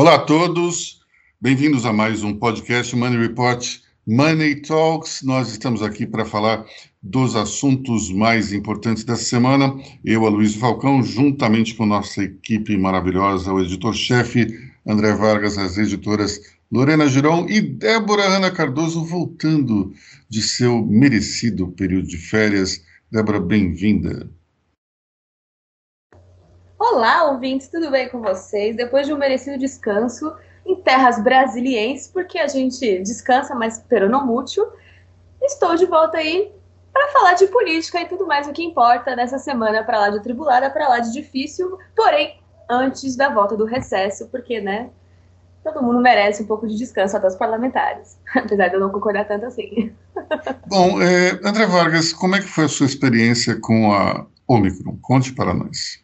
Olá a todos, bem-vindos a mais um podcast Money Report Money Talks. Nós estamos aqui para falar dos assuntos mais importantes dessa semana. Eu, Aloysio Falcão, juntamente com nossa equipe maravilhosa, o editor-chefe André Vargas, as editoras Lorena Giron e Débora Ana Cardoso, voltando de seu merecido período de férias. Débora, bem-vinda. Olá, ouvintes, tudo bem com vocês? Depois de um merecido descanso em terras brasilienses, porque a gente descansa, mas peronomútil, estou de volta aí para falar de política e tudo mais o que importa nessa semana para lá de tribulada, para lá de difícil, porém antes da volta do recesso, porque, né, todo mundo merece um pouco de descanso, até os parlamentares, apesar de eu não concordar tanto assim. Bom, é, André Vargas, como é que foi a sua experiência com a Omicron? Conte para nós.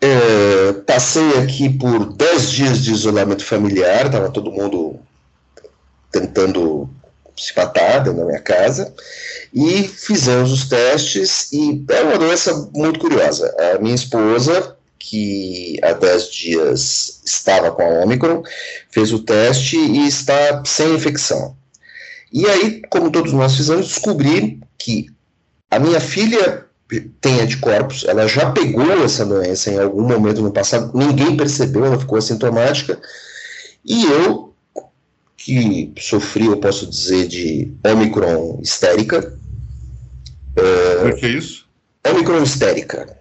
É, passei aqui por 10 dias de isolamento familiar, estava todo mundo tentando se matar dentro da minha casa, e fizemos os testes, e é uma doença muito curiosa. A minha esposa, que há 10 dias estava com a Omicron, fez o teste e está sem infecção. E aí, como todos nós fizemos, descobri que a minha filha tem anticorpos, ela já pegou essa doença em algum momento no passado, ninguém percebeu, ela ficou assintomática, e eu, que sofri, eu posso dizer, de Omicron histérica. Uh, o que é isso? Omicron histérica.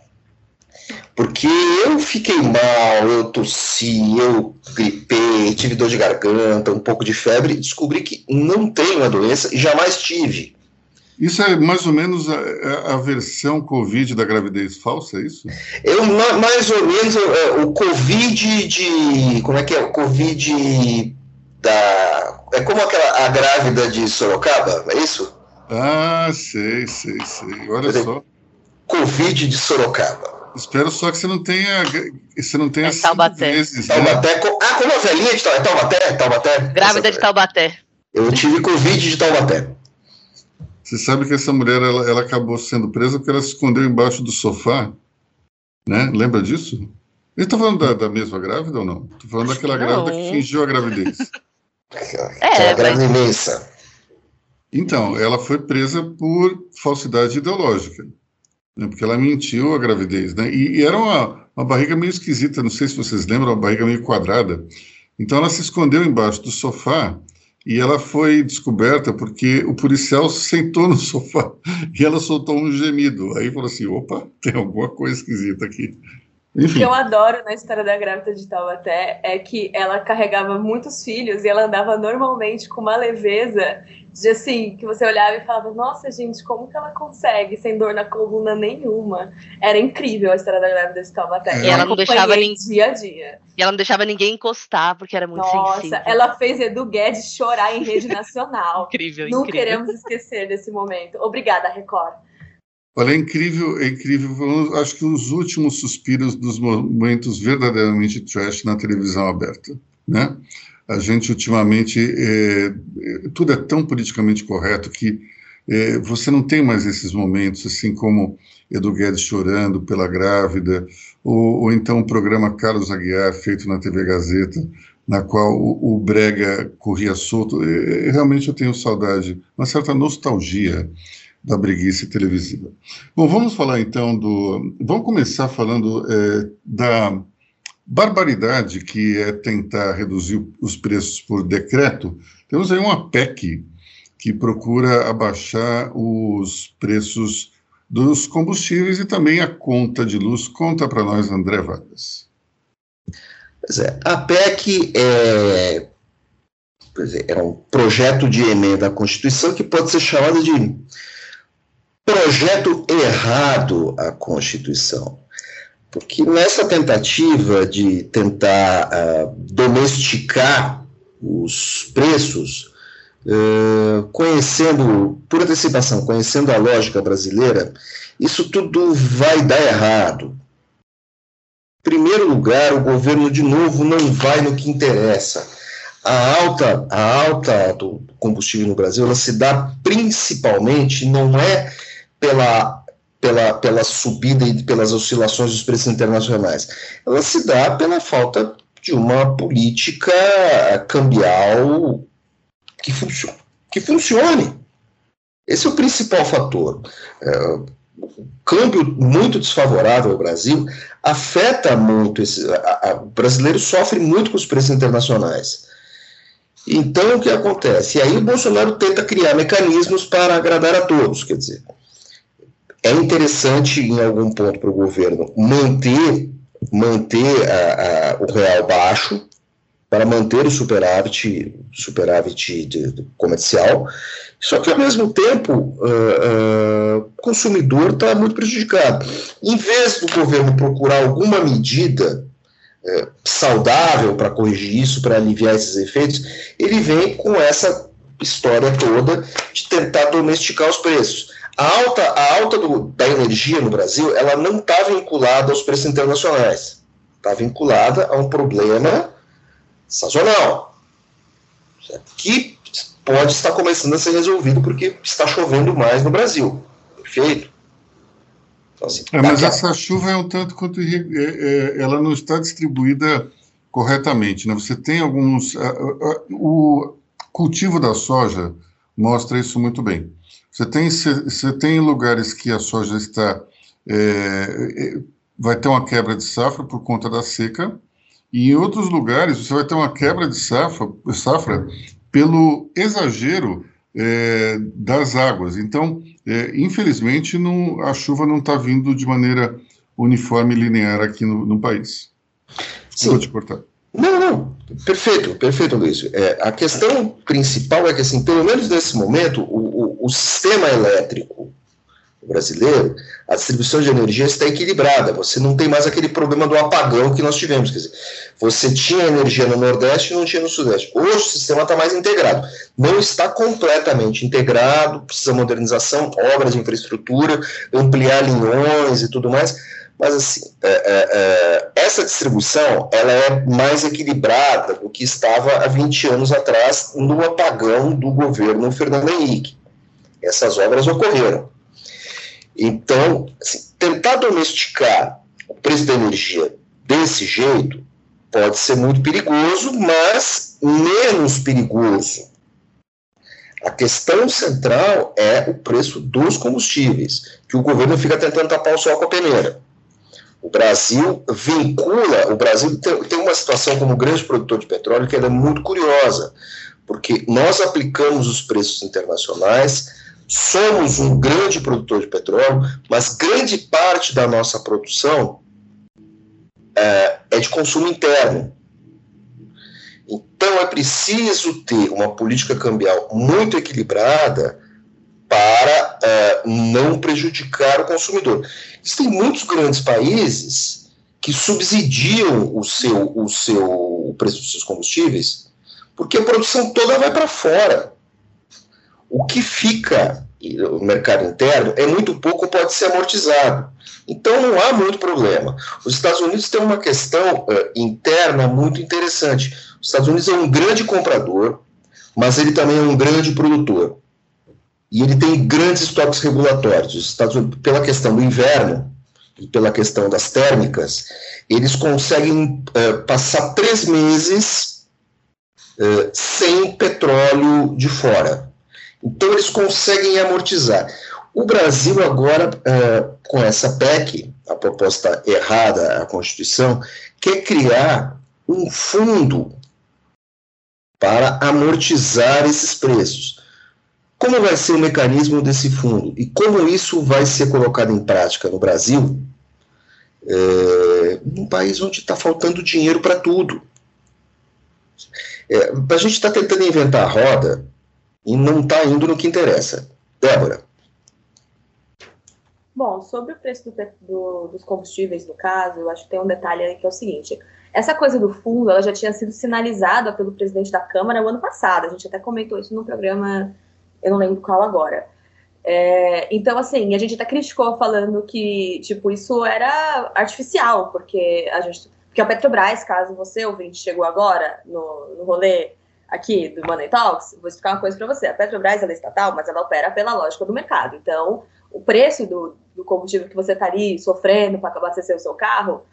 Porque eu fiquei mal, eu tossi, eu gripei, tive dor de garganta, um pouco de febre, descobri que não tenho a doença e jamais tive. Isso é mais ou menos a, a, versão Covid da gravidez falsa, é isso? Eu, mais ou menos é, o Covid de. Como é que é? O Covid da. É como aquela a grávida de Sorocaba, é isso? Ah, sei, sei, sei. Olha só. Covid de Sorocaba. Espero só que você não tenha. Você não tenha. É Taubaté. Vezes, né? Taubaté. Né? Ah, como a velhinha de Taubaté? Taubaté? Grávida de Taubaté. Eu tive Covid de Taubaté. Você sabe que essa mulher ela, ela acabou sendo presa porque ela se escondeu embaixo do sofá, né? Lembra disso? Ele está falando da, da, mesma grávida ou não? Estou falando daquela grávida que fingiu a gravidez. é, grávida Então, ela foi presa por falsidade ideológica, né? porque ela mentiu a gravidez, né? E, e era uma, uma barriga meio esquisita, não sei se vocês lembram, uma barriga meio quadrada. Então, ela se escondeu embaixo do sofá e ela foi descoberta porque o policial sentou no sofá e ela soltou um gemido. Aí falou assim: opa, tem alguma coisa esquisita aqui. Enfim. O que eu adoro na história da grávida de Taubaté é que ela carregava muitos filhos e ela andava normalmente com uma leveza de assim, que você olhava e falava, nossa, gente, como que ela consegue sem dor na coluna nenhuma? Era incrível a história da grávida de Taubaté. E ela não deixava ninguém dia a dia. E ela não deixava ninguém encostar, porque era muito nossa, sensível. Nossa, ela fez Edu Guedes chorar em rede nacional. incrível, não incrível. queremos esquecer desse momento. Obrigada, Record. Olha, é incrível, é incrível. Acho que os últimos suspiros dos momentos verdadeiramente trash na televisão aberta, né? A gente ultimamente é, tudo é tão politicamente correto que é, você não tem mais esses momentos assim como Edu Guedes chorando pela grávida ou, ou então o programa Carlos Aguiar feito na TV Gazeta na qual o, o Brega corria solto. É, realmente eu tenho saudade, uma certa nostalgia da breguice televisiva. Bom, vamos falar então do. Vamos começar falando é, da barbaridade que é tentar reduzir os preços por decreto, temos aí uma PEC que procura abaixar os preços dos combustíveis e também a conta de luz. Conta para nós, André Vargas. É, a PEC é, é um projeto de emenda à Constituição que pode ser chamado de projeto errado à Constituição. Porque nessa tentativa de tentar uh, domesticar os preços, uh, conhecendo, por antecipação, conhecendo a lógica brasileira, isso tudo vai dar errado. Em primeiro lugar, o governo, de novo, não vai no que interessa. A alta, a alta do combustível no Brasil, ela se dá principalmente, não é pela pela, pela subida e pelas oscilações dos preços internacionais? Ela se dá pela falta de uma política cambial que, funcio que funcione. Esse é o principal fator. É, o câmbio muito desfavorável ao Brasil afeta muito esse, a, a, o brasileiro sofre muito com os preços internacionais. Então o que acontece? E aí o Bolsonaro tenta criar mecanismos para agradar a todos, quer dizer, é interessante em algum ponto para o governo manter manter a, a, o real baixo para manter o superávit, superávit de, de comercial, só que ao mesmo tempo uh, uh, o consumidor está muito prejudicado. Em vez do governo procurar alguma medida uh, saudável para corrigir isso, para aliviar esses efeitos, ele vem com essa história toda de tentar domesticar os preços. A alta, a alta do, da energia no Brasil, ela não está vinculada aos preços internacionais. Está vinculada a um problema sazonal, certo? que pode estar começando a ser resolvido porque está chovendo mais no Brasil. Perfeito? Então, assim, é, mas essa chuva é um tanto quanto é, é, ela não está distribuída corretamente. Né? Você tem alguns. o cultivo da soja mostra isso muito bem. Você tem, você tem lugares que a soja está. É, é, vai ter uma quebra de safra por conta da seca, e em outros lugares você vai ter uma quebra de safra, safra pelo exagero é, das águas. Então, é, infelizmente, não, a chuva não está vindo de maneira uniforme e linear aqui no, no país. Sim. Vou te cortar. Não, não, perfeito, perfeito, Luiz. É, a questão principal é que, assim, pelo menos nesse momento, o, o, sistema elétrico brasileiro, a distribuição de energia está equilibrada. Você não tem mais aquele problema do apagão que nós tivemos. Quer dizer, você tinha energia no Nordeste e não tinha no Sudeste. Hoje o sistema está mais integrado. Não está completamente integrado, precisa modernização, obras de infraestrutura, ampliar linhões e tudo mais mas assim, é, é, é, essa distribuição ela é mais equilibrada do que estava há 20 anos atrás no apagão do governo Fernando Henrique. Essas obras ocorreram. Então, assim, tentar domesticar o preço da energia desse jeito pode ser muito perigoso, mas menos perigoso. A questão central é o preço dos combustíveis, que o governo fica tentando tapar o sol com a peneira. O Brasil vincula, o Brasil tem, uma situação como grande produtor de petróleo que é muito curiosa, porque nós aplicamos os preços internacionais, somos um grande produtor de petróleo, mas grande parte da nossa produção é, é de consumo interno. Então é preciso ter uma política cambial muito equilibrada para é, não prejudicar o consumidor. Existem muitos grandes países que subsidiam o seu, o seu o preço dos seus combustíveis, porque a produção toda vai para fora. O que fica no mercado interno é muito pouco, pode ser amortizado. Então não há muito problema. Os Estados Unidos têm uma questão uh, interna muito interessante. Os Estados Unidos é um grande comprador, mas ele também é um grande produtor e ele tem grandes estoques regulatórios. Os Estados Unidos, pela questão do inverno e pela questão das térmicas, eles conseguem uh, passar três meses uh, sem petróleo de fora. Então, eles conseguem amortizar. O Brasil, agora, uh, com essa PEC, a proposta errada à Constituição, quer criar um fundo para amortizar esses preços. Como vai ser o mecanismo desse fundo e como isso vai ser colocado em prática no Brasil, é, num país onde está faltando dinheiro para tudo? É, a gente está tentando inventar a roda e não está indo no que interessa. Débora. Bom, sobre o preço do, do, dos combustíveis, no caso, eu acho que tem um detalhe aí que é o seguinte: essa coisa do fundo, ela já tinha sido sinalizada pelo presidente da Câmara o ano passado. A gente até comentou isso no programa eu não lembro qual agora. É, então, assim, a gente até criticou falando que, tipo, isso era artificial, porque a gente. Porque a Petrobras, caso você, ouvinte, chegou agora no, no rolê aqui do Money Talks, vou explicar uma coisa para você. A Petrobras é estatal, mas ela opera pela lógica do mercado. Então, o preço do, do combustível que você está ali sofrendo para abastecer o seu carro,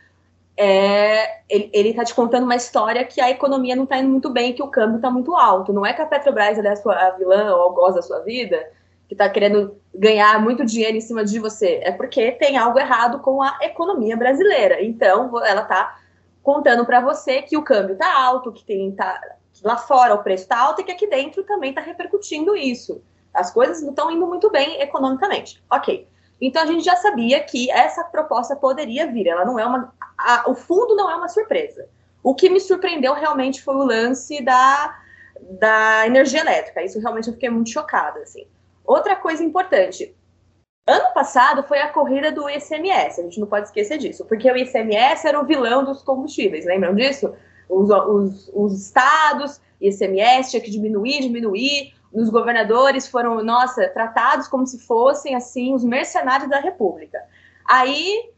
é, ele está te contando uma história que a economia não está indo muito bem, que o câmbio está muito alto. Não é que a Petrobras é a, sua, a vilã ou gosta da sua vida, que está querendo ganhar muito dinheiro em cima de você. É porque tem algo errado com a economia brasileira. Então, ela está contando para você que o câmbio está alto, que tem tá, lá fora o preço está alto e que aqui dentro também está repercutindo isso. As coisas não estão indo muito bem economicamente. Ok. Então a gente já sabia que essa proposta poderia vir. Ela não é uma. A, o fundo não é uma surpresa. O que me surpreendeu realmente foi o lance da, da energia elétrica. Isso realmente eu fiquei muito chocada. Assim. Outra coisa importante. Ano passado foi a corrida do ICMS, a gente não pode esquecer disso, porque o ICMS era o vilão dos combustíveis, lembram disso? Os, os, os estados, ICMS tinha que diminuir, diminuir, os governadores foram, nossa, tratados como se fossem, assim, os mercenários da República. Aí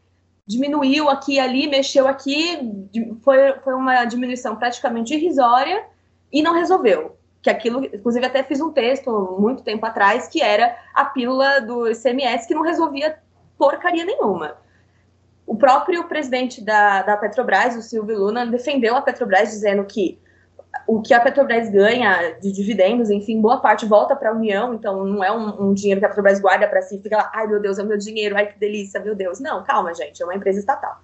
diminuiu aqui ali, mexeu aqui, foi, foi uma diminuição praticamente irrisória e não resolveu. Que aquilo, inclusive, até fiz um texto muito tempo atrás que era a pílula do ICMS que não resolvia porcaria nenhuma. O próprio presidente da, da Petrobras, o Silvio Luna, defendeu a Petrobras dizendo que o que a Petrobras ganha de dividendos, enfim, boa parte volta para a União, então não é um, um, dinheiro que a Petrobras guarda para si e fica lá, ai meu Deus, é meu dinheiro, ai que delícia, meu Deus. Não, calma, gente, é uma empresa estatal.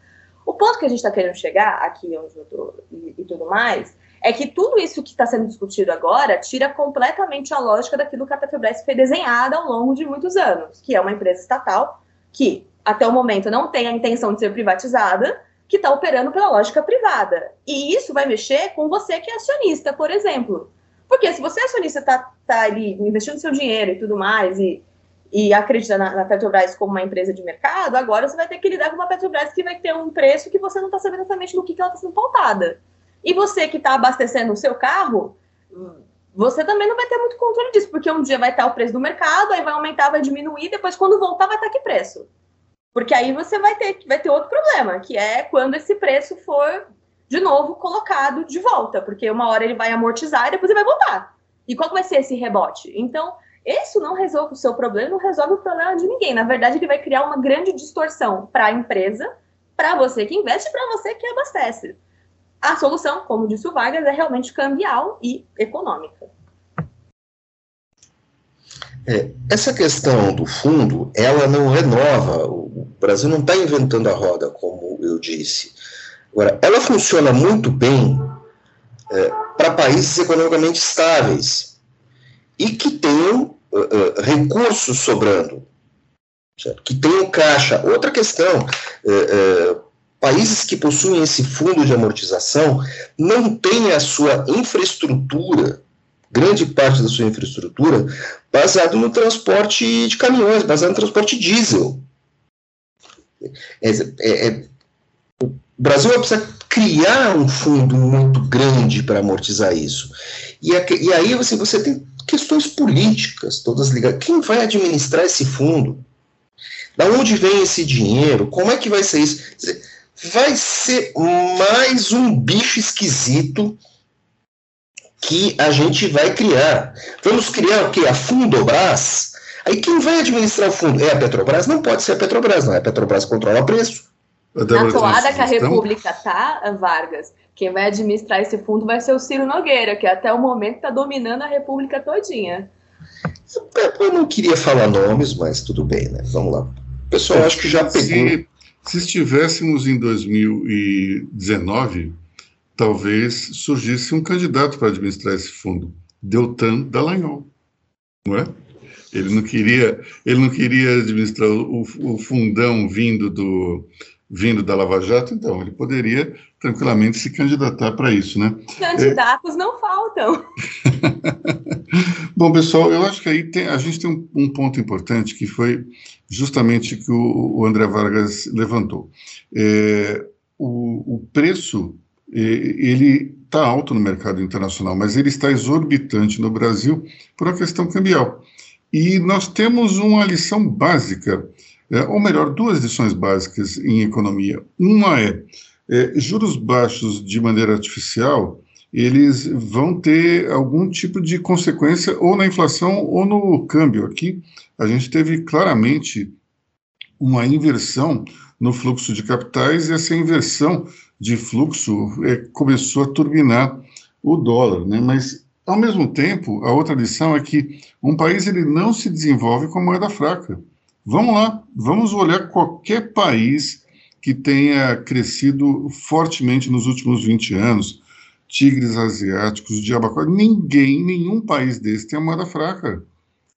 O ponto que a gente está querendo chegar, aqui onde eu tô e, e tudo mais, é que tudo isso que está sendo discutido agora tira completamente a lógica daquilo que a Petrobras foi desenhada ao longo de muitos anos, que é uma empresa estatal que, até o momento, não tem a intenção de ser privatizada, que está operando pela lógica privada. E isso vai mexer com você que é acionista, por exemplo. Porque se você é acionista, está tá ali investindo seu dinheiro e tudo mais, e, e acredita na, na, Petrobras como uma empresa de mercado, agora você vai ter que lidar com uma Petrobras que vai ter um preço que você não está sabendo exatamente no que, que ela está sendo pautada. E você que está abastecendo o seu carro, você também não vai ter muito controle disso, porque um dia vai estar o preço do mercado, aí vai aumentar, vai diminuir, depois quando voltar vai estar que preço. Porque aí você vai ter, vai ter outro problema, que é quando esse preço for, de novo, colocado de volta. Porque uma hora ele vai amortizar e depois ele vai voltar. E qual vai ser esse rebote? Então, isso não resolve o seu problema, não resolve o problema de ninguém. Na verdade, ele vai criar uma grande distorção para a empresa, para você que investe e para você que abastece. A solução, como disse o Vargas, é realmente cambial e econômica. É, essa questão do fundo, ela não renova, o Brasil não está inventando a roda, como eu disse. Agora, ela funciona muito bem é, para países economicamente estáveis e que tenham uh, uh, recursos sobrando, certo? que tenham caixa. Outra questão, uh, países que possuem esse fundo de amortização não têm a sua infraestrutura grande parte da sua infraestrutura baseado no transporte de caminhões, baseado no transporte diesel. É, é, é, o Brasil vai precisar criar um fundo muito grande para amortizar isso. E, e aí assim, você tem questões políticas todas ligadas. Quem vai administrar esse fundo? Da onde vem esse dinheiro? Como é que vai ser isso? Vai ser mais um bicho esquisito que a gente vai criar. Vamos criar o quê? A Fundobras? Aí quem vai administrar o fundo? É a Petrobras? Não pode ser a Petrobras, não. É a Petrobras que controla o preço. Na toada que a República tá, Vargas, quem vai administrar esse fundo vai ser o Ciro Nogueira, que até o momento está dominando a República todinha. Eu não queria falar nomes, mas tudo bem, né? Vamos lá. O pessoal acho que já pegou. Se, se estivéssemos em 2019, talvez surgisse um candidato para administrar esse fundo, Deltan Dallagnol, não é? Ele não queria, ele não queria administrar o, o fundão vindo do vindo da Lava Jato, então ele poderia tranquilamente se candidatar para isso, né? Candidatos é... não faltam. Bom, pessoal, eu acho que aí tem, a gente tem um, um, ponto importante que foi justamente que o, o André Vargas levantou. É, o, o preço ele está alto no mercado internacional, mas ele está exorbitante no Brasil por uma questão cambial. E nós temos uma lição básica, é, ou melhor, duas lições básicas em economia. Uma é, é juros baixos de maneira artificial, eles vão ter algum tipo de consequência ou na inflação ou no câmbio. Aqui a gente teve claramente uma inversão no fluxo de capitais e essa inversão de fluxo é, começou a turbinar o dólar, né? Mas ao mesmo tempo, a outra lição é que um país ele não se desenvolve com moeda fraca. Vamos lá, vamos olhar qualquer país que tenha crescido fortemente nos últimos 20 anos, tigres asiáticos, diabacó, ninguém, nenhum país desse tem moeda fraca.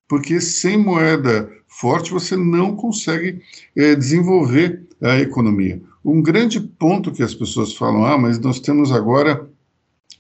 Porque sem moeda forte você não consegue é, desenvolver a economia. Um grande ponto que as pessoas falam, ah, mas nós temos agora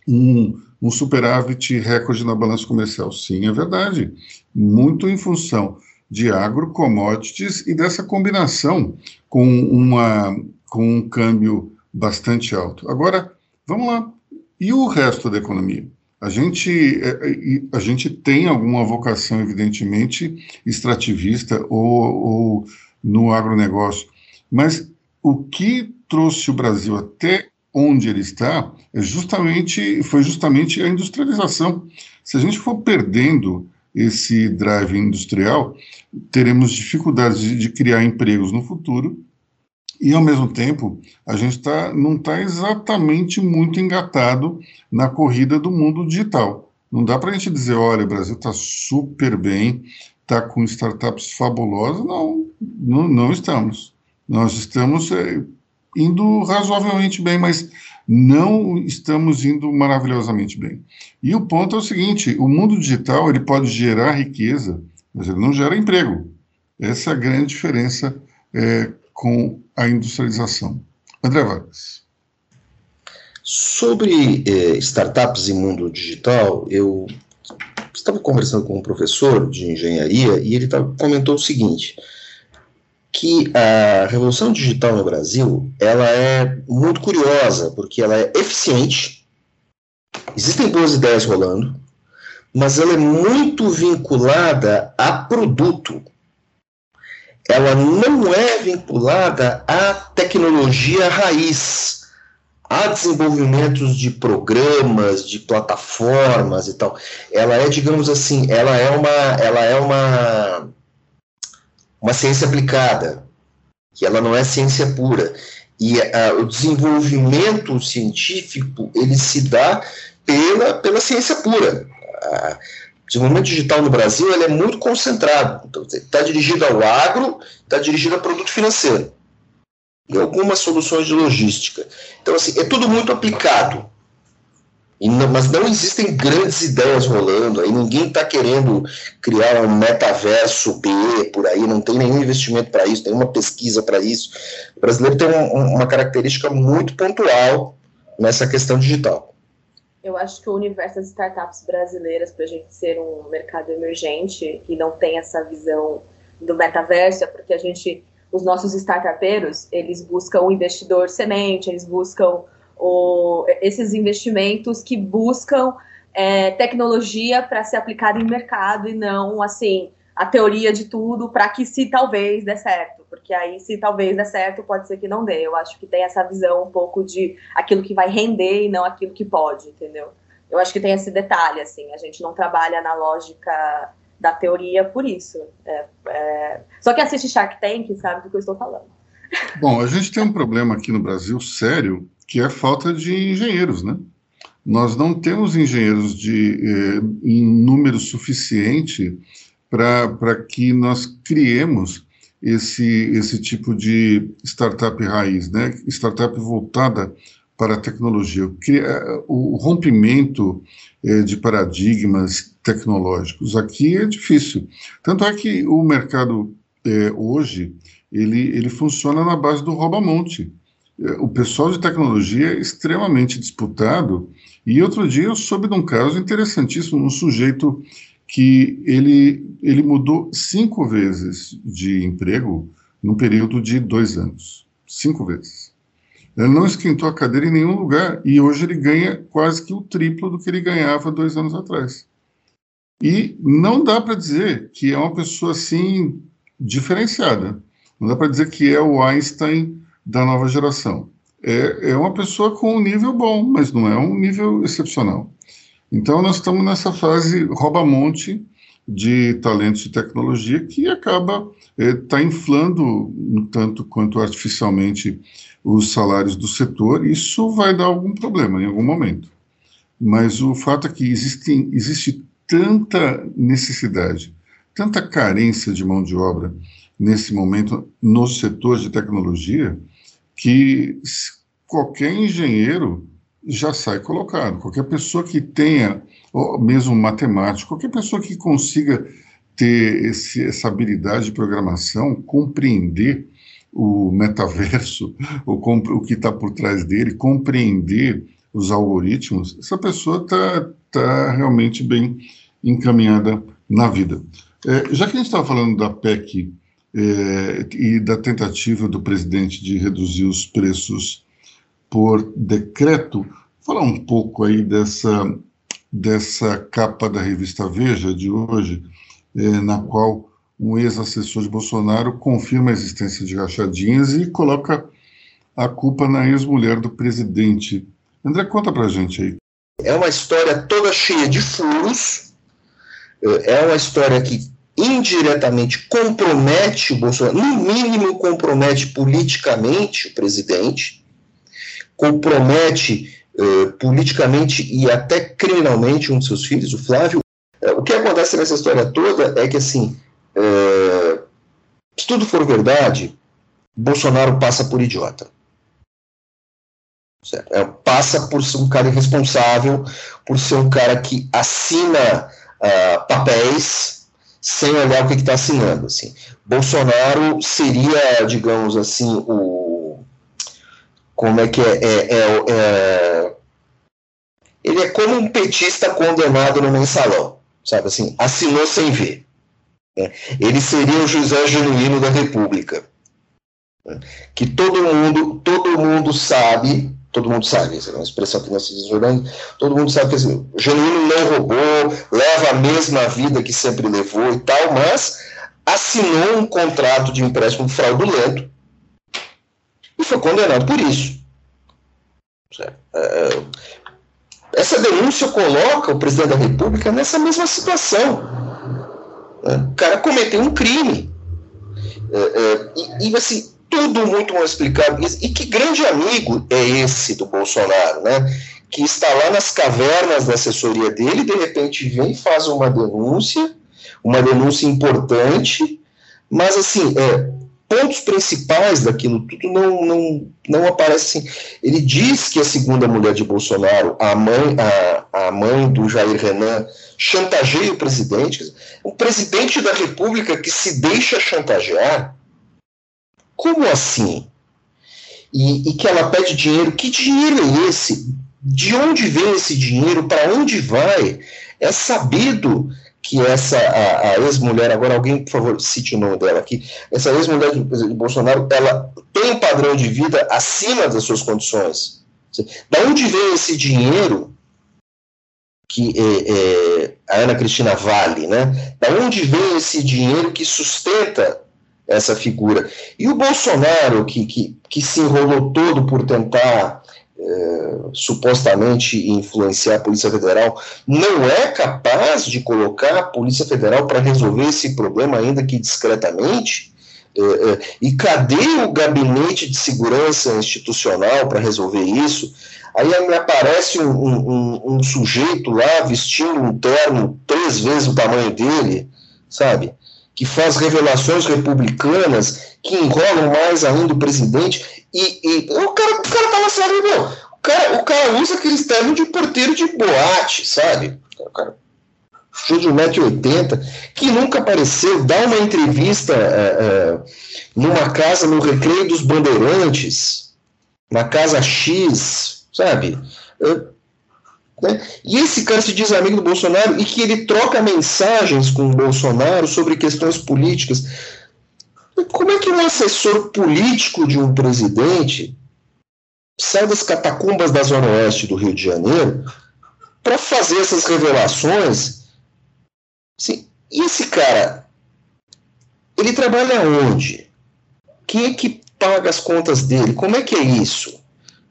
um, um superávit recorde na balança comercial. Sim, é verdade. Muito em função de agro, commodities e dessa combinação com, uma, com um câmbio bastante alto. Agora, vamos lá. E o resto da economia? A gente, é, é, a gente tem alguma vocação, evidentemente, extrativista ou, ou no agronegócio, mas o que trouxe o Brasil até onde ele está é justamente, foi justamente a industrialização. Se a gente for perdendo esse drive industrial, teremos dificuldades de, de criar empregos no futuro e, ao mesmo tempo, a gente tá, não está exatamente muito engatado na corrida do mundo digital. Não dá para a gente dizer, olha, o Brasil está super bem, está com startups fabulosas. Não, não, não estamos. Nós estamos é, indo razoavelmente bem, mas não estamos indo maravilhosamente bem. E o ponto é o seguinte: o mundo digital ele pode gerar riqueza, mas ele não gera emprego. Essa é a grande diferença é, com a industrialização. André Vargas. Sobre eh, startups e mundo digital, eu estava conversando com um professor de engenharia e ele comentou o seguinte: que a revolução digital no Brasil ela é muito curiosa porque ela é eficiente, existem boas ideias rolando, mas ela é muito vinculada a produto. Ela não é vinculada à tecnologia raiz, a desenvolvimentos de programas, de plataformas e tal. Ela é, digamos assim, ela é uma, ela é uma uma ciência aplicada, que ela não é ciência pura. E uh, o desenvolvimento científico, ele se dá pela, pela ciência pura. Uh, o desenvolvimento digital no Brasil ele é muito concentrado. Então, está dirigido ao agro, está dirigido a produto financeiro. E algumas soluções de logística. Então, assim, é tudo muito aplicado. Não, mas não existem grandes ideias rolando, aí ninguém está querendo criar um metaverso B por aí, não tem nenhum investimento para isso, nenhuma pesquisa para isso. O brasileiro tem um, uma característica muito pontual nessa questão digital. Eu acho que o universo das startups brasileiras, para a gente ser um mercado emergente e não tem essa visão do metaverso, é porque a gente, os nossos startupeiros, eles buscam o investidor semente, eles buscam o, esses investimentos que buscam é, tecnologia para ser aplicada em mercado e não assim a teoria de tudo para que se talvez dê certo, porque aí se talvez dê certo pode ser que não dê. Eu acho que tem essa visão um pouco de aquilo que vai render e não aquilo que pode, entendeu? Eu acho que tem esse detalhe assim, a gente não trabalha na lógica da teoria por isso. É, é... Só que assiste Shark Tank sabe do que eu estou falando. Bom, a gente tem um problema aqui no Brasil sério que é a falta de engenheiros, né? Nós não temos engenheiros de, eh, em número suficiente para que nós criemos esse, esse tipo de startup raiz, né? Startup voltada para a tecnologia. O rompimento eh, de paradigmas tecnológicos aqui é difícil. Tanto é que o mercado eh, hoje ele, ele funciona na base do rouba-monte o pessoal de tecnologia é extremamente disputado. E outro dia eu soube de um caso interessantíssimo, um sujeito que ele, ele mudou cinco vezes de emprego num período de dois anos. Cinco vezes. Ele não esquentou a cadeira em nenhum lugar e hoje ele ganha quase que o triplo do que ele ganhava dois anos atrás. E não dá para dizer que é uma pessoa assim diferenciada. Não dá para dizer que é o Einstein da nova geração. É, é uma pessoa com um nível bom, mas não é um nível excepcional. Então, nós estamos nessa fase rouba-monte, de talentos de tecnologia que acaba está eh, inflando um tanto quanto artificialmente os salários do setor. Isso vai dar algum problema em algum momento. Mas o fato é que existe, existe tanta necessidade, tanta carência de mão de obra nesse momento no setor de tecnologia que qualquer engenheiro já sai colocado. Qualquer pessoa que tenha, ou mesmo matemático, qualquer pessoa que consiga ter esse, essa habilidade de programação, compreender o metaverso, o, o que está por trás dele, compreender os algoritmos, essa pessoa está tá realmente bem encaminhada na vida. É, já que a gente estava falando da PEC é, e da tentativa do presidente de reduzir os preços por decreto, falar um pouco aí dessa, dessa capa da revista Veja de hoje, é, na qual um ex-assessor de Bolsonaro confirma a existência de rachadinhas e coloca a culpa na ex-mulher do presidente. André, conta pra gente aí. É uma história toda cheia de furos, é, é uma história que indiretamente compromete o Bolsonaro, no mínimo compromete politicamente o presidente, compromete eh, politicamente e até criminalmente um de seus filhos, o Flávio. Eh, o que acontece nessa história toda é que, assim, eh, se tudo for verdade, Bolsonaro passa por idiota. É, passa por ser um cara irresponsável, por ser um cara que assina uh, papéis sem olhar o que está assinando. Assim. Bolsonaro seria, digamos assim, o. Como é que é? é, é, é ele é como um petista condenado no mensalão, sabe assim? Assinou sem ver. Né? Ele seria o José Genuíno da República. Né? Que todo mundo, todo mundo sabe todo mundo sabe, é uma expressão que nós usamos todo mundo sabe que assim, o Genuíno não roubou, leva a mesma vida que sempre levou e tal, mas assinou um contrato de empréstimo fraudulento e foi condenado por isso. É, essa denúncia coloca o presidente da República nessa mesma situação. É, o cara cometeu um crime. E, e assim, tudo muito mal explicado. E que grande amigo é esse do Bolsonaro, né? Que está lá nas cavernas da assessoria dele, de repente vem e faz uma denúncia, uma denúncia importante, mas assim, é, pontos principais daquilo tudo não, não, não aparecem. Ele diz que a segunda mulher de Bolsonaro, a mãe, a, a mãe do Jair Renan, chantageia o presidente. O presidente da República que se deixa chantagear como assim? E, e que ela pede dinheiro. Que dinheiro é esse? De onde vem esse dinheiro? Para onde vai? É sabido que essa a, a ex-mulher, agora alguém, por favor, cite o nome dela aqui, essa ex-mulher de, Bolsonaro, ela tem um padrão de vida acima das suas condições. Da onde vem esse dinheiro que é, é, a Ana Cristina vale, né? Da onde vem esse dinheiro que sustenta essa figura. E o Bolsonaro, que, que, que se enrolou todo por tentar é, supostamente influenciar a Polícia Federal, não é capaz de colocar a Polícia Federal para resolver esse problema, ainda que discretamente? É, é, e cadê o gabinete de segurança institucional para resolver isso? Aí me aparece um, um, um, sujeito lá vestindo um terno três vezes o tamanho dele, sabe? Que faz revelações republicanas que enrolam mais ainda o presidente. E, e o, cara, o cara fala sério, meu. O cara, o cara usa aqueles termos de porteiro de boate, sabe? O cara show de 1,80m, que nunca apareceu, dá uma entrevista é, é, numa casa no Recreio dos Bandeirantes, na casa X, sabe? É, né? E esse cara se diz amigo do Bolsonaro e que ele troca mensagens com o Bolsonaro sobre questões políticas. Como é que um assessor político de um presidente sai das catacumbas da Zona Oeste do Rio de Janeiro para fazer essas revelações? Assim, e esse cara, ele trabalha onde? Quem é que paga as contas dele? Como é que é isso?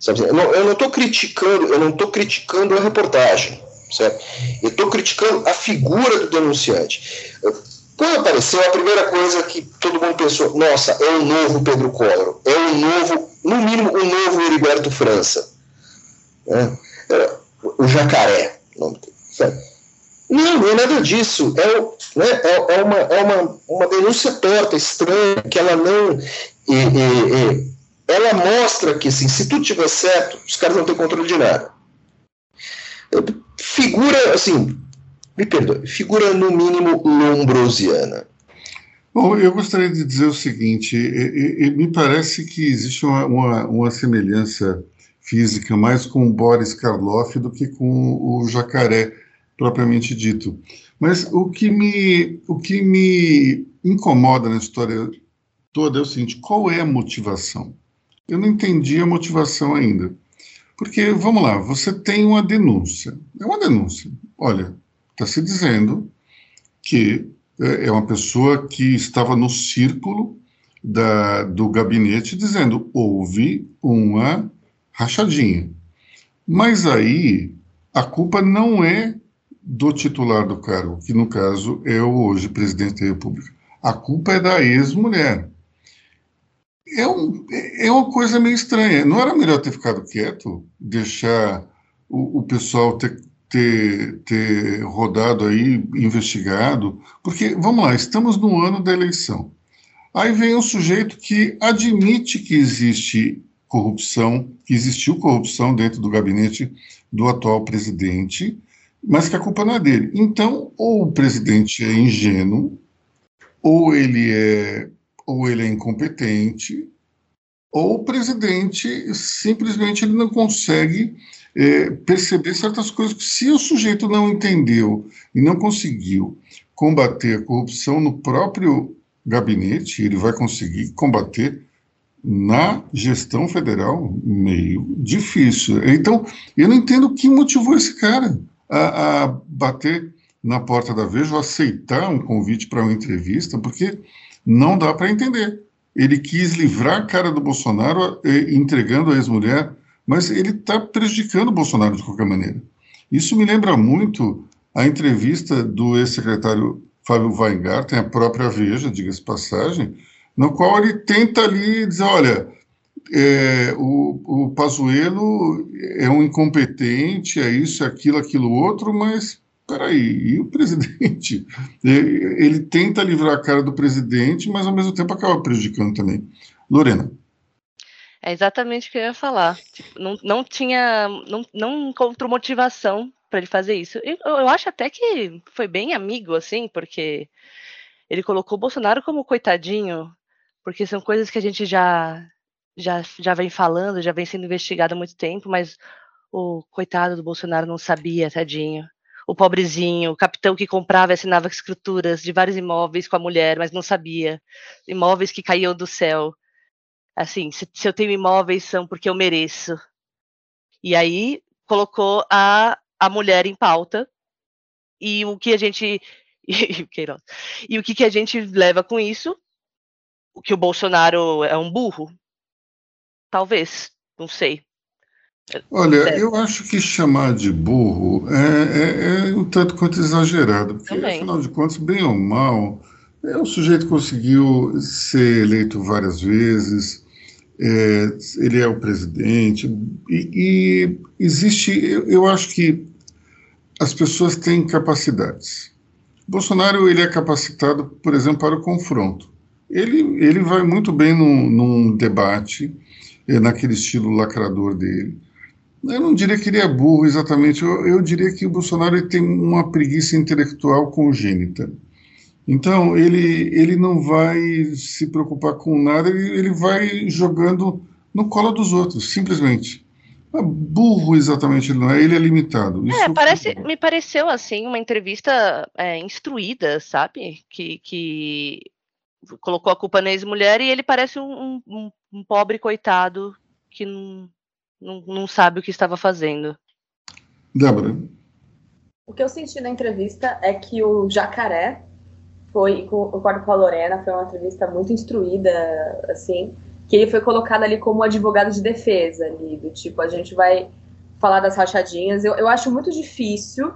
Sabe? Eu não estou criticando, eu não estou criticando a reportagem, certo? Eu estou criticando a figura do denunciante. Quando apareceu, a primeira coisa que todo mundo pensou, nossa, é o novo Pedro Collor, é o novo, no mínimo, o novo Heriberto França. Né? O Jacaré, nome dele, Não, não é nada disso. É, né, é, é, uma, é uma, uma denúncia torta, estranha, que ela não. E, e, e, ela mostra que, assim, se tudo tiver certo, os caras não têm controle de nada. Figura, assim, me perdoe, figura no mínimo lombrosiana. Bom, eu gostaria de dizer o seguinte: e, e, me parece que existe uma, uma, uma, semelhança física mais com o Boris Karloff do que com o jacaré propriamente dito. Mas o que me, o que me incomoda na história toda é o seguinte: qual é a motivação? Eu não entendi a motivação ainda. Porque, vamos lá, você tem uma denúncia. É uma denúncia. Olha, está se dizendo que é, é uma pessoa que estava no círculo da, do gabinete dizendo houve uma rachadinha. Mas aí a culpa não é do titular do cargo, que no caso é o hoje presidente da República. A culpa é da ex-mulher. É, um, é uma coisa meio estranha. Não era melhor ter ficado quieto, deixar o, o pessoal ter ter, ter rodado aí, investigado, porque, vamos lá, estamos no ano da eleição. Aí vem um sujeito que admite que existe corrupção, que existiu corrupção dentro do gabinete do atual presidente, mas que a culpa não é dele. Então, ou o presidente é ingênuo, ou ele é, ou ele é incompetente, ou o presidente simplesmente ele não consegue é, perceber certas coisas se o sujeito não entendeu e não conseguiu combater a corrupção no próprio gabinete, ele vai conseguir combater na gestão federal meio difícil. Então, eu não entendo o que motivou esse cara a, a bater na porta da Veja, aceitar um convite para uma entrevista, porque não dá para entender. Ele quis livrar a cara do Bolsonaro eh, entregando a ex-mulher mas ele está prejudicando o Bolsonaro de qualquer maneira. Isso me lembra muito a entrevista do ex-secretário Fábio Weingarten, a própria Veja, diga-se passagem, no qual ele tenta ali dizer, olha, é, o, o Pazuello é um incompetente, é isso, é aquilo, aquilo outro, mas peraí, e o presidente? Ele tenta livrar a cara do presidente, mas ao mesmo tempo acaba prejudicando também. Lorena. É exatamente o que eu ia falar. Tipo, não, não tinha. Não, não encontrou motivação para ele fazer isso. Eu, eu acho até que foi bem amigo, assim, porque ele colocou o Bolsonaro como coitadinho, porque são coisas que a gente já, já, já vem falando, já vem sendo investigado há muito tempo, mas o coitado do Bolsonaro não sabia, tadinho. O pobrezinho, o capitão que comprava e assinava escrituras de vários imóveis com a mulher, mas não sabia. Imóveis que caíam do céu assim, se, se eu tenho imóveis são porque eu mereço. E aí colocou a, a mulher em pauta e o que a gente e, o que, que a gente leva com isso? O que o Bolsonaro é um burro? Talvez, não sei. Olha, Deve. eu acho que chamar de burro é, é, é um tanto quanto exagerado, porque Também. afinal de contas, bem ou mal, é, o sujeito conseguiu ser eleito várias vezes, é, ele é o presidente, e, e existe, eu, eu, acho que as pessoas têm capacidades. Bolsonaro ele é capacitado, por exemplo, para o confronto. Ele, ele vai muito bem num, num debate, é, naquele estilo lacrador dele. Eu não diria que ele é burro exatamente, eu, eu diria que o Bolsonaro tem uma preguiça intelectual congênita. Então, ele, ele não vai se preocupar com nada, ele, ele vai jogando no colo dos outros, simplesmente. É burro exatamente ele não é, ele é limitado. Isso é, parece, me pareceu assim uma entrevista é, instruída, sabe? Que, que colocou a culpa na ex-mulher e ele parece um, um, um, pobre coitado que não, não, não sabe o que estava fazendo. Débora. O que eu senti na entrevista é que o jacaré foi, concordo com a Lorena, foi uma entrevista muito instruída, assim, que ele foi colocado ali como advogado de defesa ali, do tipo, a gente vai falar das rachadinhas. Eu, eu acho muito difícil,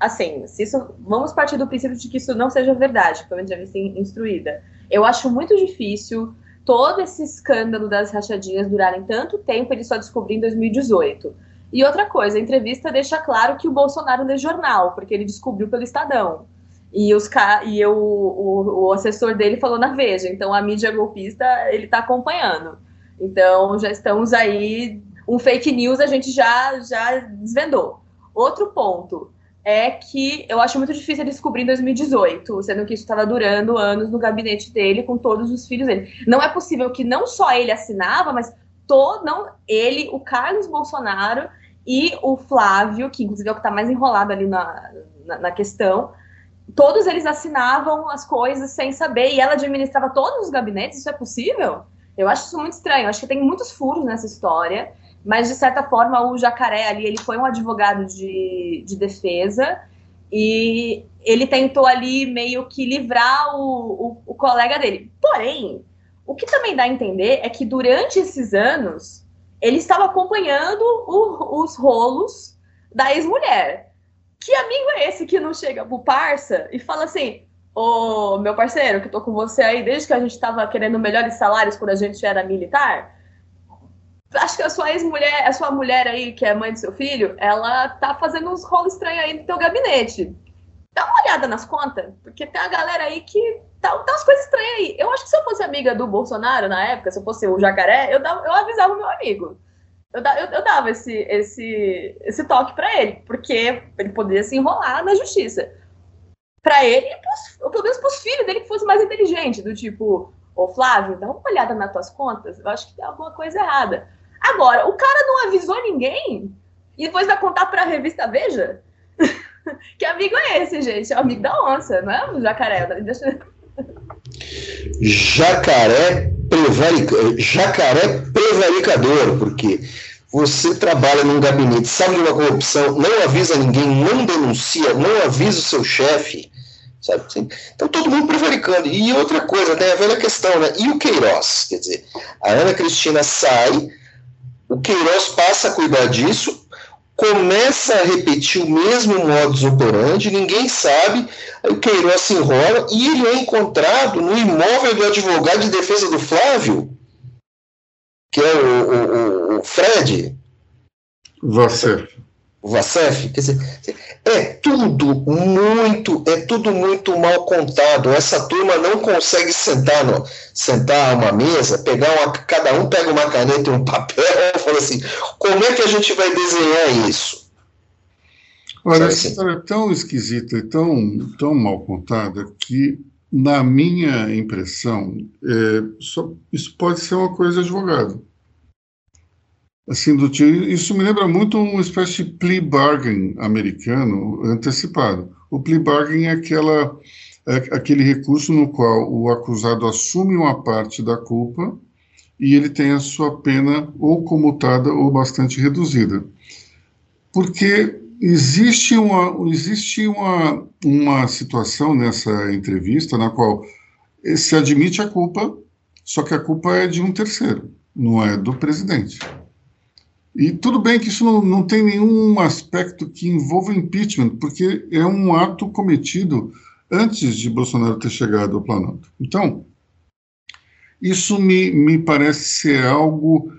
assim, se isso, vamos partir do princípio de que isso não seja verdade, pelo menos já instruída. Eu acho muito difícil todo esse escândalo das rachadinhas durarem tanto tempo, ele só descobriu em 2018. E outra coisa, a entrevista deixa claro que o Bolsonaro lê jornal, porque ele descobriu pelo Estadão. E, os e eu, o, o assessor dele falou na Veja, então a mídia golpista ele está acompanhando. Então já estamos aí, um fake news a gente já, já desvendou. Outro ponto, é que eu acho muito difícil ele descobrir em 2018, sendo que isso estava durando anos no gabinete dele com todos os filhos dele. Não é possível que não só ele assinava, mas todo, não, ele, o Carlos Bolsonaro e o Flávio, que inclusive é o que está mais enrolado ali na, na, na, questão, todos eles assinavam as coisas sem saber e ela administrava todos os gabinetes. Isso é possível? Eu acho isso muito estranho. Eu acho que tem muitos furos nessa história mas de certa forma o Jacaré ali ele foi um advogado de, de defesa e ele tentou ali meio que livrar o, o, o, colega dele. Porém, o que também dá a entender é que durante esses anos ele estava acompanhando o, os rolos da ex-mulher. Que amigo é esse que não chega pro parça e fala assim: Ô meu parceiro, que tô com você aí desde que a gente estava querendo melhores salários quando a gente era militar? Acho que a sua ex-mulher, a sua mulher aí, que é mãe do seu filho, ela tá fazendo uns rolos estranhos aí no teu gabinete. Dá uma olhada nas contas, porque tem a galera aí que tá, tá umas coisas estranhas aí. Eu acho que se eu fosse amiga do Bolsonaro na época, se eu fosse o jacaré, eu, dava, eu avisava o meu amigo. Eu, eu, eu dava esse, esse, esse toque para ele, porque ele poderia se enrolar na justiça. Para ele, ou pelo menos pros filhos dele que fosse mais inteligente, do tipo, ô Flávio, dá uma olhada nas tuas contas, eu acho que tem alguma coisa errada. Agora, o cara não avisou ninguém e depois vai contar para a revista Veja? que amigo é esse, gente? É o amigo da onça, não é o jacaré? Deixa... Jacaré, prevaric... jacaré prevaricador, porque você trabalha num gabinete, sabe de uma corrupção, não avisa ninguém, não denuncia, não avisa o seu chefe, sabe? Então todo mundo prevaricando. E outra coisa, né, a velha questão, né? E o Queiroz? Quer dizer, a Ana Cristina sai, o Queiroz passa a cuidar disso, começa a repetir o mesmo modus operandi, ninguém sabe, o Queiroz se enrola e ele é encontrado no imóvel do advogado de defesa do Flávio, que é o, o, o Fred. Você. Vassef, quer dizer, é tudo muito, é tudo muito mal contado. Essa turma não consegue sentar no, sentar a uma mesa, pegar uma, cada um pega uma caneta e um papel e fala assim, como é que a gente vai desenhar isso? Olha, essa história é tão esquisita e tão, tão mal contada que, na minha impressão, é, só, isso pode ser uma coisa de advogado assim do tipo, isso me lembra muito uma espécie de plea bargain americano antecipado. O plea bargain é aquela é aquele recurso no qual o acusado assume uma parte da culpa e ele tem a sua pena ou comutada ou bastante reduzida. Porque existe uma existe uma, uma situação nessa entrevista na qual se admite a culpa, só que a culpa é de um terceiro, não é do presidente. E tudo bem que isso não, não tem nenhum aspecto que envolva impeachment, porque é um ato cometido antes de Bolsonaro ter chegado ao Planalto. Então, isso me, me parece ser algo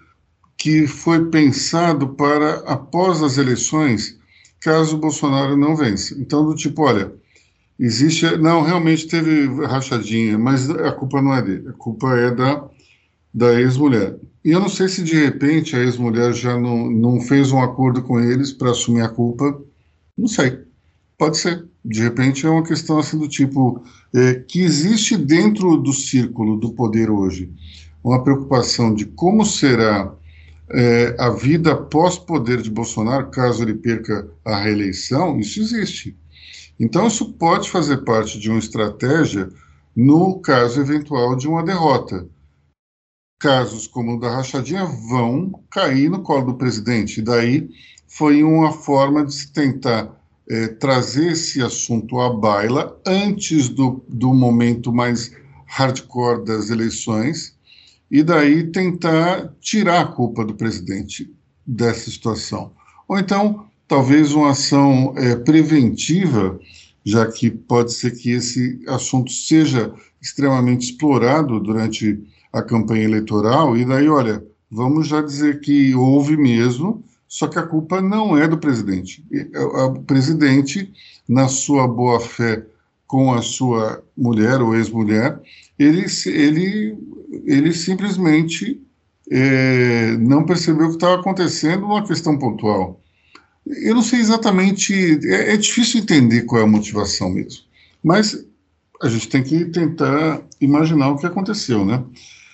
que foi pensado para após as eleições, caso Bolsonaro não vença. Então, do tipo, olha, existe. Não, realmente teve rachadinha, mas a culpa não é dele, a culpa é da, da ex-mulher. E eu não sei se de repente a ex-mulher já não, não fez um acordo com eles para assumir a culpa. Não sei. Pode ser. De repente é uma questão assim do tipo é, que existe dentro do círculo do poder hoje uma preocupação de como será é, a vida pós-poder de Bolsonaro, caso ele perca a reeleição, isso existe. Então, isso pode fazer parte de uma estratégia no caso eventual de uma derrota casos como o da rachadinha vão cair no colo do presidente. Daí foi uma forma de se tentar é, trazer esse assunto à baila antes do, do momento mais hardcore das eleições e daí tentar tirar a culpa do presidente dessa situação. ou então talvez uma ação é, preventiva, já que pode ser que esse assunto seja extremamente explorado durante a campanha eleitoral, e daí, olha, vamos já dizer que houve mesmo, só que a culpa não é do presidente. O presidente, na sua boa-fé com a sua mulher ou ex-mulher, ele, ele, ele simplesmente é, não percebeu o que estava acontecendo, uma questão pontual. Eu não sei exatamente, é, é, difícil entender qual é a motivação mesmo, mas a gente tem que tentar imaginar o que aconteceu, né?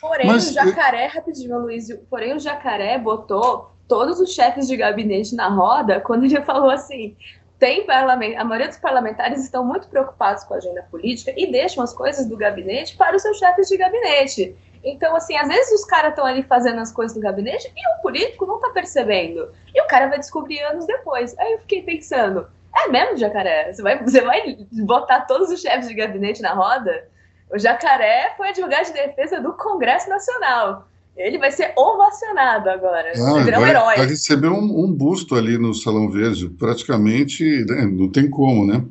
Porém, mas, o jacaré, rapidinho, Luiz, porém o jacaré botou todos os chefes de gabinete na roda quando ele falou assim: tem parlamento, a maioria dos parlamentares estão muito preocupados com a agenda política e deixam as coisas do gabinete para os seus chefes de gabinete. Então, assim, às vezes os caras estão ali fazendo as coisas do gabinete e o político não está percebendo. E o cara vai descobrir anos depois. Aí eu fiquei pensando, é mesmo, Jacaré? Você vai, você vai botar todos os chefes de gabinete na roda? O Jacaré foi advogado de defesa do Congresso Nacional. Ele vai ser ovacionado agora. Ah, vai um herói. Vai receber um, um, busto ali no Salão Verde. Praticamente, né, não tem como, né?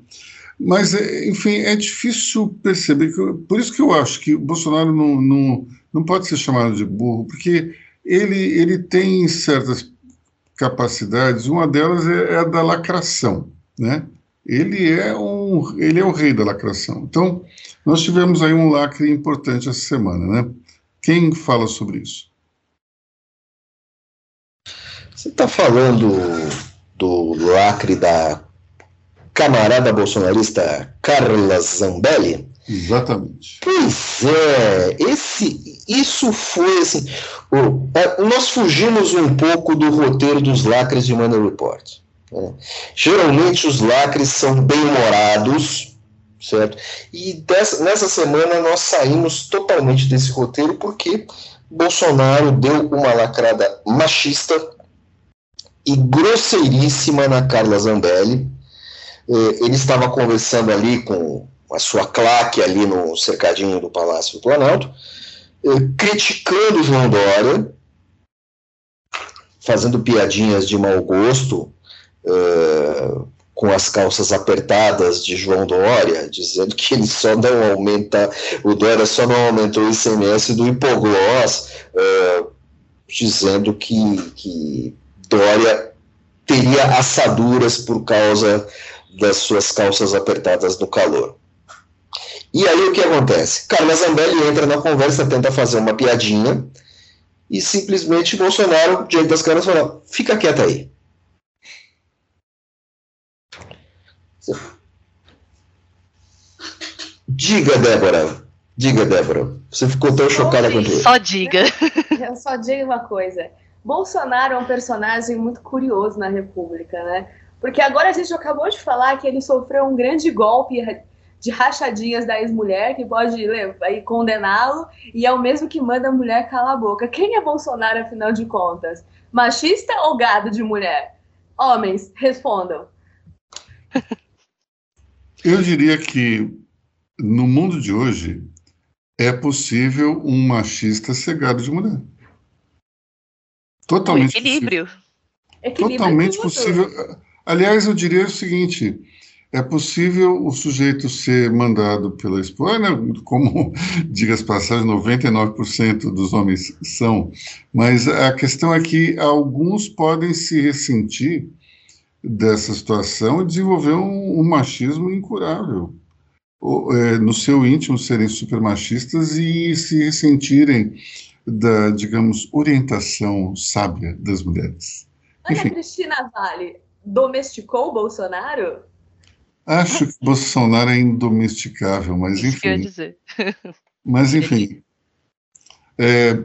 Mas, é, enfim, é difícil perceber. Que, por isso que eu acho que o Bolsonaro não, não, não pode ser chamado de burro, porque ele, ele tem certas capacidades, uma delas é, é a da lacração, né? Ele é, um, ele é o rei da lacração. Então, nós tivemos aí um lacre importante essa semana, né? Quem fala sobre isso? Você está falando do lacre da camarada bolsonarista Carla Zambelli? Exatamente. Pois é, esse, isso foi assim. O, é, nós fugimos um pouco do roteiro dos lacres de Money Report. Né? Geralmente os lacres são bem-humorados, certo? E dessa, nessa semana nós saímos totalmente desse roteiro porque Bolsonaro deu uma lacrada machista e grosseiríssima na Carla Zambelli. Eh, ele estava conversando ali com a sua claque ali no cercadinho do Palácio do Planalto, eh, criticando João Dória, fazendo piadinhas de mau gosto eh, com as calças apertadas de João Dória, dizendo que ele só não aumenta, o Dória só não aumentou o ICMS do hipoglós, uh, dizendo que, que Dória teria assaduras por causa das suas calças apertadas no calor. E aí o que acontece? Carla Zambelli entra na conversa, tenta fazer uma piadinha, e simplesmente Bolsonaro, diante das câmeras, fala: fica quieto aí. Diga, Débora. Diga, Débora. Você ficou tão chocada quanto eu. Só diga. Eu só digo uma coisa. Bolsonaro é um personagem muito curioso na República, né? Porque agora a gente acabou de falar que ele sofreu um grande golpe de rachadinhas da ex-mulher, que pode condená-lo, e é o mesmo que manda a mulher calar a boca. Quem é Bolsonaro, afinal de contas? Machista ou gado de mulher? Homens, respondam. Eu diria que no mundo de hoje é possível um machista ser gado de mulher. Totalmente o equilíbrio. Possível. equilíbrio Totalmente possível. Aliás, eu diria o seguinte: é possível o sujeito ser mandado pela esposa, né, como, diga as passagens, 99% dos homens são, mas a questão é que alguns podem se ressentir dessa situação e desenvolver um, um machismo incurável. É, no seu íntimo serem super machistas e se ressentirem da, digamos, orientação sábia das mulheres. Ana Enfim. Cristina Vale domesticou o Bolsonaro? Acho que Bolsonaro é indomesticável, mas Isso enfim. dizer. Mas enfim. É,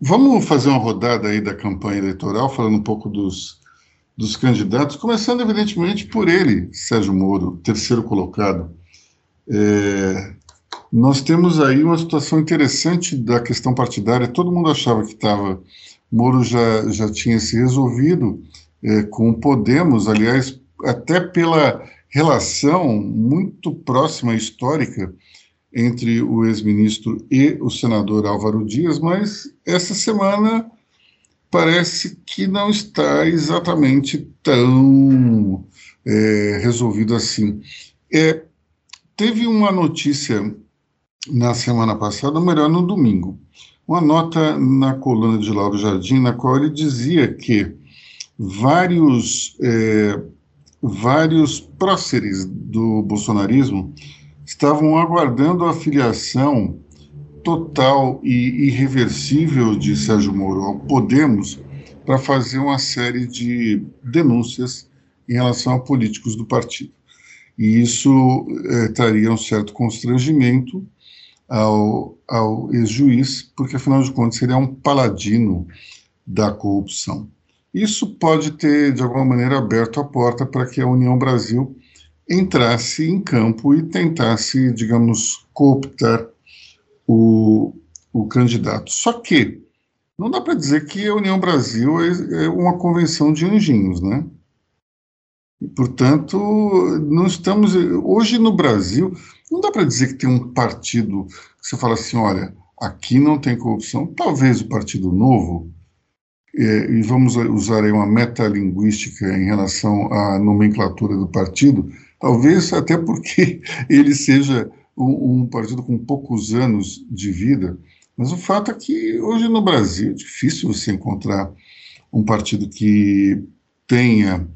vamos fazer uma rodada aí da campanha eleitoral, falando um pouco dos, dos candidatos, começando evidentemente por ele, Sérgio Moro, terceiro colocado. É, nós temos aí uma situação interessante da questão partidária. Todo mundo achava que estava Moro já, já tinha se resolvido é, com o Podemos, aliás, até pela relação muito próxima, histórica, entre o ex-ministro e o senador Álvaro Dias, mas essa semana parece que não está exatamente tão é, resolvido assim. É, teve uma notícia na semana passada, ou melhor, no domingo, uma nota na coluna de Lauro Jardim, na qual ele dizia que vários, é, vários próceres do bolsonarismo estavam aguardando a filiação total e irreversível de Sérgio Moro ao Podemos para fazer uma série de denúncias em relação a políticos do partido. E isso é, traria um certo constrangimento ao, ao ex-juiz, porque afinal de contas ele é um paladino da corrupção. Isso pode ter, de alguma maneira, aberto a porta para que a União Brasil entrasse em campo e tentasse, digamos, cooptar o, o candidato. Só que não dá para dizer que a União Brasil é, é uma convenção de anjinhos, né? E, portanto, não estamos. Hoje no Brasil, não dá para dizer que tem um partido que você fala assim: olha, aqui não tem corrupção. Talvez o Partido Novo, é, e vamos usar aí uma metalinguística em relação à nomenclatura do partido, talvez até porque ele seja um, um partido com poucos anos de vida, mas o fato é que hoje no Brasil é difícil você encontrar um partido que tenha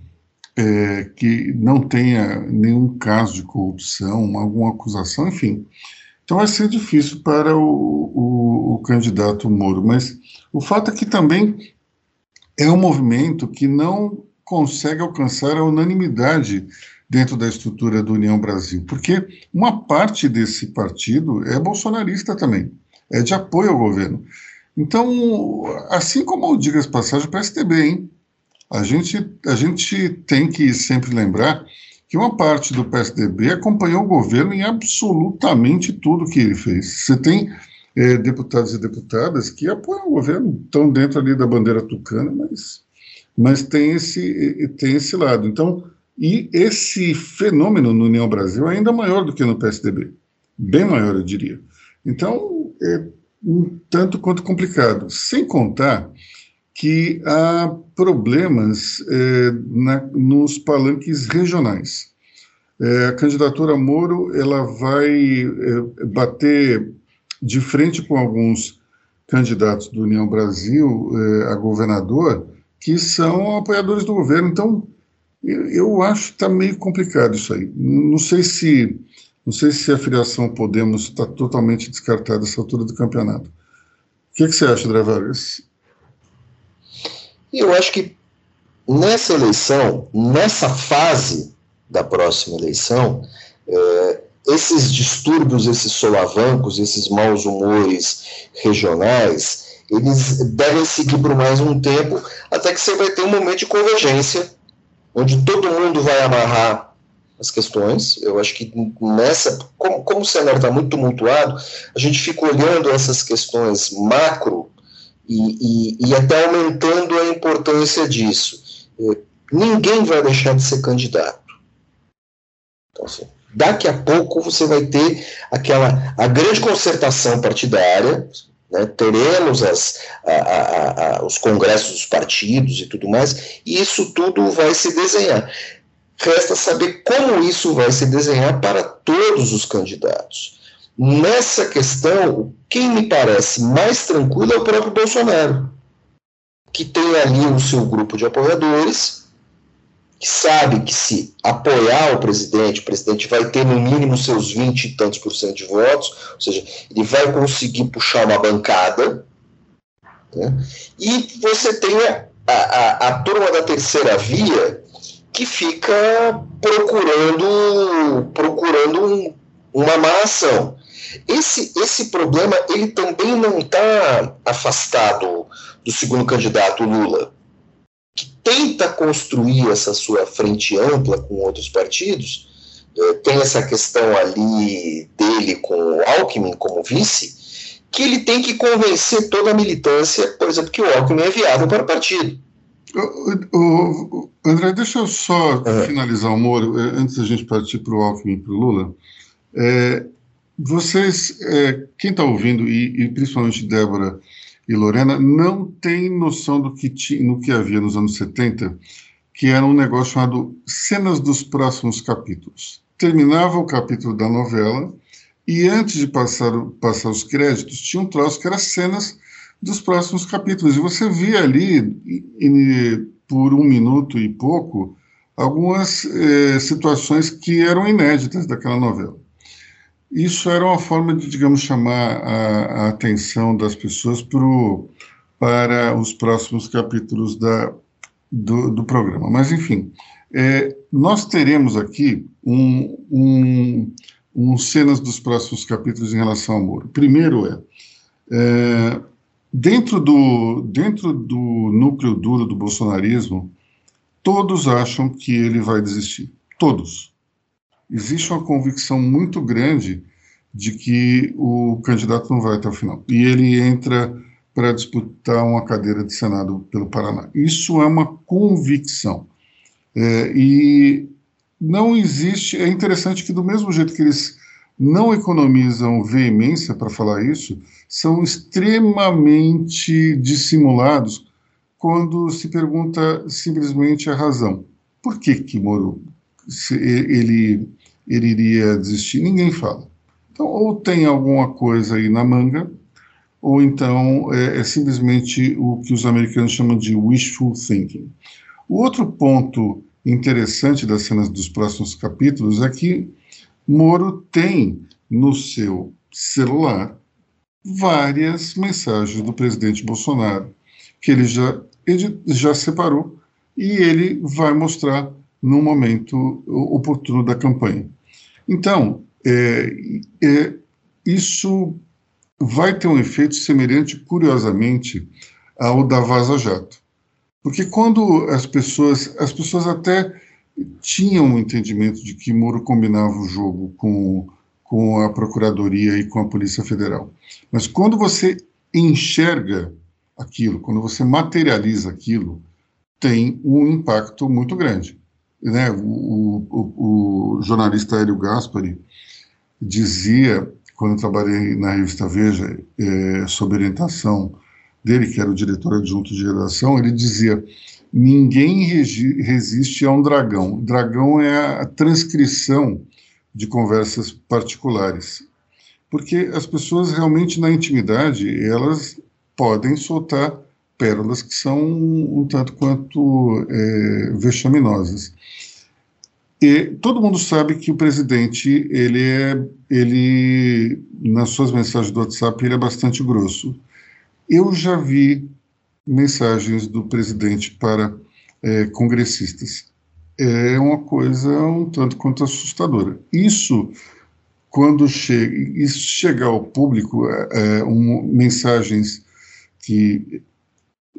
é, que não tenha nenhum caso de corrupção, alguma acusação, enfim. Então vai ser difícil para o, o, o, candidato Moro, mas o fato é que também é um movimento que não consegue alcançar a unanimidade dentro da estrutura do União Brasil, porque uma parte desse partido é bolsonarista também, é de apoio ao governo. Então, assim como diga-se passagem, o PSDB, hein? A gente, a gente tem que sempre lembrar que uma parte do PSDB acompanhou o governo em absolutamente tudo que ele fez. Você tem é, deputados e deputadas que apoiam o governo, estão dentro ali da bandeira tucana, mas, mas tem, esse, tem esse lado. Então, e esse fenômeno no União Brasil é ainda maior do que no PSDB, bem maior, eu diria. Então, é um tanto quanto complicado. Sem contar que há problemas é, na, nos palanques regionais. É, a candidatura Moro ela vai é, bater de frente com alguns candidatos do União Brasil é, a governador que são apoiadores do governo. Então, eu, eu acho que está meio complicado isso aí. Não sei se não sei se a filiação Podemos está totalmente descartada nessa altura do campeonato. O que, que você acha, André Vargas? Eu acho que nessa eleição, nessa fase da próxima eleição, é, esses distúrbios, esses solavancos, esses maus humores regionais, eles devem seguir por mais um tempo, até que você vai ter um momento de convergência onde todo mundo vai amarrar as questões. Eu acho que nessa, como, como o cenário está muito tumultuado, a gente fica olhando essas questões macro e, e, e até aumentando a importância disso. É, ninguém vai deixar de ser candidato. Então, assim, daqui a pouco você vai ter aquela a grande concertação partidária, né, teremos as, a, a, a, os congressos dos partidos e tudo mais, e isso tudo vai se desenhar. Resta saber como isso vai se desenhar para todos os candidatos. Nessa questão, quem me parece mais tranquilo é o próprio Bolsonaro, que tem ali o seu grupo de apoiadores que sabe que se apoiar o presidente, o presidente vai ter no mínimo seus 20 e tantos por cento de votos, ou seja, ele vai conseguir puxar uma bancada, né? e você tem a, a, a turma da terceira via que fica procurando procurando um, uma má ação. Esse, esse problema ele também não está afastado do segundo candidato Lula que tenta construir essa sua frente ampla com outros partidos, eh, tem essa questão ali dele com o Alckmin como vice, que ele tem que convencer toda a militância, por exemplo, que o Alckmin é viável para o partido. O, o, André, deixa eu só é. finalizar o Moro, eh, antes da gente partir para o Alckmin e para o Lula. É, vocês, é, quem está ouvindo, e, e, principalmente Débora, e Lorena não têm noção do que, tinha, no que havia nos anos 70, que era um negócio chamado Cenas dos Próximos Capítulos. Terminava o capítulo da novela e antes de passar, passar os créditos, tinha um troço que era cenas dos próximos capítulos. E você via ali, e, por um minuto e pouco, algumas eh, situações que eram inéditas daquela novela. Isso era uma forma de, digamos, chamar a, a atenção das pessoas pro, para os próximos capítulos da, do, do programa. Mas, enfim, é, nós teremos aqui um, um, um, cenas dos próximos capítulos em relação ao Moro. Primeiro é, é dentro, do, dentro do núcleo duro do bolsonarismo, todos acham que ele vai desistir. Todos existe uma convicção muito grande de que o candidato não vai até o final. E ele entra para disputar uma cadeira de Senado pelo Paraná. Isso é uma convicção. É, e não existe. É interessante que, do mesmo jeito que eles não economizam veemência para falar isso, são extremamente dissimulados quando se pergunta simplesmente a razão. Por que que Moro ele, ele iria desistir? Ninguém fala. Então, ou tem alguma coisa aí na manga, ou então é, é simplesmente o que os americanos chamam de wishful thinking. O outro ponto interessante das cenas dos próximos capítulos é que Moro tem no seu celular várias mensagens do presidente Bolsonaro que ele já, ele já separou e ele vai mostrar no momento oportuno da campanha. Então, é, é, isso vai ter um efeito semelhante, curiosamente, ao da Vaza Jato. Porque quando as pessoas, as pessoas até tinham um entendimento de que Moro combinava o jogo com, com a Procuradoria e com a Polícia Federal. Mas quando você enxerga aquilo, quando você materializa aquilo, tem um impacto muito grande né, o, o, o, jornalista Hélio Gaspari dizia, quando trabalhei na revista Veja, é, sob orientação dele, que era o diretor adjunto de redação, ele dizia: ninguém resiste a um dragão. Dragão é a transcrição de conversas particulares. Porque as pessoas realmente na intimidade, elas podem soltar pérolas que são um tanto quanto é, vexaminosas. E todo mundo sabe que o presidente, ele é, ele, nas suas mensagens do WhatsApp, ele é bastante grosso. Eu já vi mensagens do presidente para é, congressistas. É uma coisa um tanto quanto assustadora. Isso, quando chega, isso chegar ao público, é, é um, mensagens que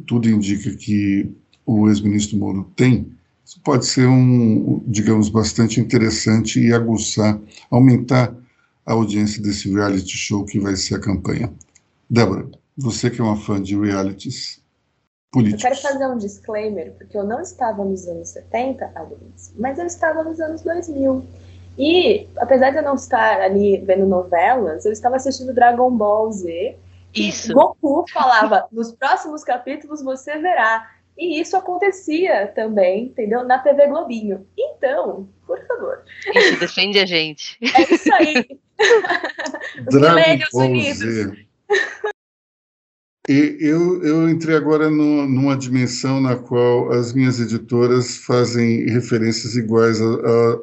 tudo indica que o ex-ministro Moro tem, isso pode ser um, digamos, bastante interessante e aguçar, aumentar a audiência desse reality show que vai ser a campanha. Débora, você que é uma fã de realities políticos. Eu quero fazer um disclaimer, porque eu não estava nos anos 70, aliás, mas eu estava nos anos 2000. E, apesar de eu não estar ali vendo novelas, eu estava assistindo Dragon Ball Z isso. Goku falava: nos próximos capítulos você verá. E isso acontecia também, entendeu? Na TV Globinho. Então, por favor. Isso, defende a gente. É isso aí. Dragon Ball Z. E eu, eu entrei agora no, numa dimensão na qual as minhas editoras fazem referências iguais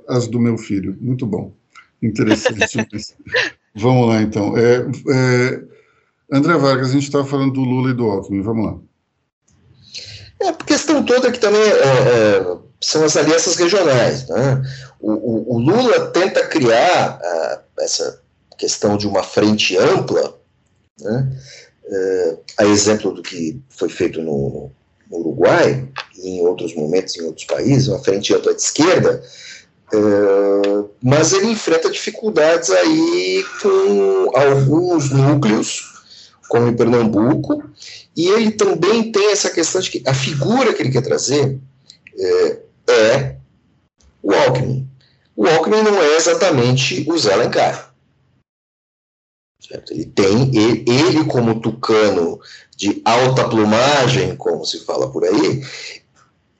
às do meu filho. Muito bom. Interessante. Vamos lá, então. É, é, André Vargas, a gente estava falando do Lula e do Alckmin, vamos lá. É, a questão toda que também é, é, são as alianças regionais. Né? O, o, o, Lula tenta criar uh, essa questão de uma frente ampla, né? uh, a exemplo do que foi feito no, no, Uruguai e em outros momentos em outros países, uma frente ampla de esquerda, uh, mas ele enfrenta dificuldades aí com alguns núcleos como em Pernambuco, e ele também tem essa questão de que a figura que ele quer trazer é, é o Alckmin. O Alckmin não é exatamente o Zé Alencar. Certo? Ele tem, ele, ele, como tucano de alta plumagem, como se fala por aí,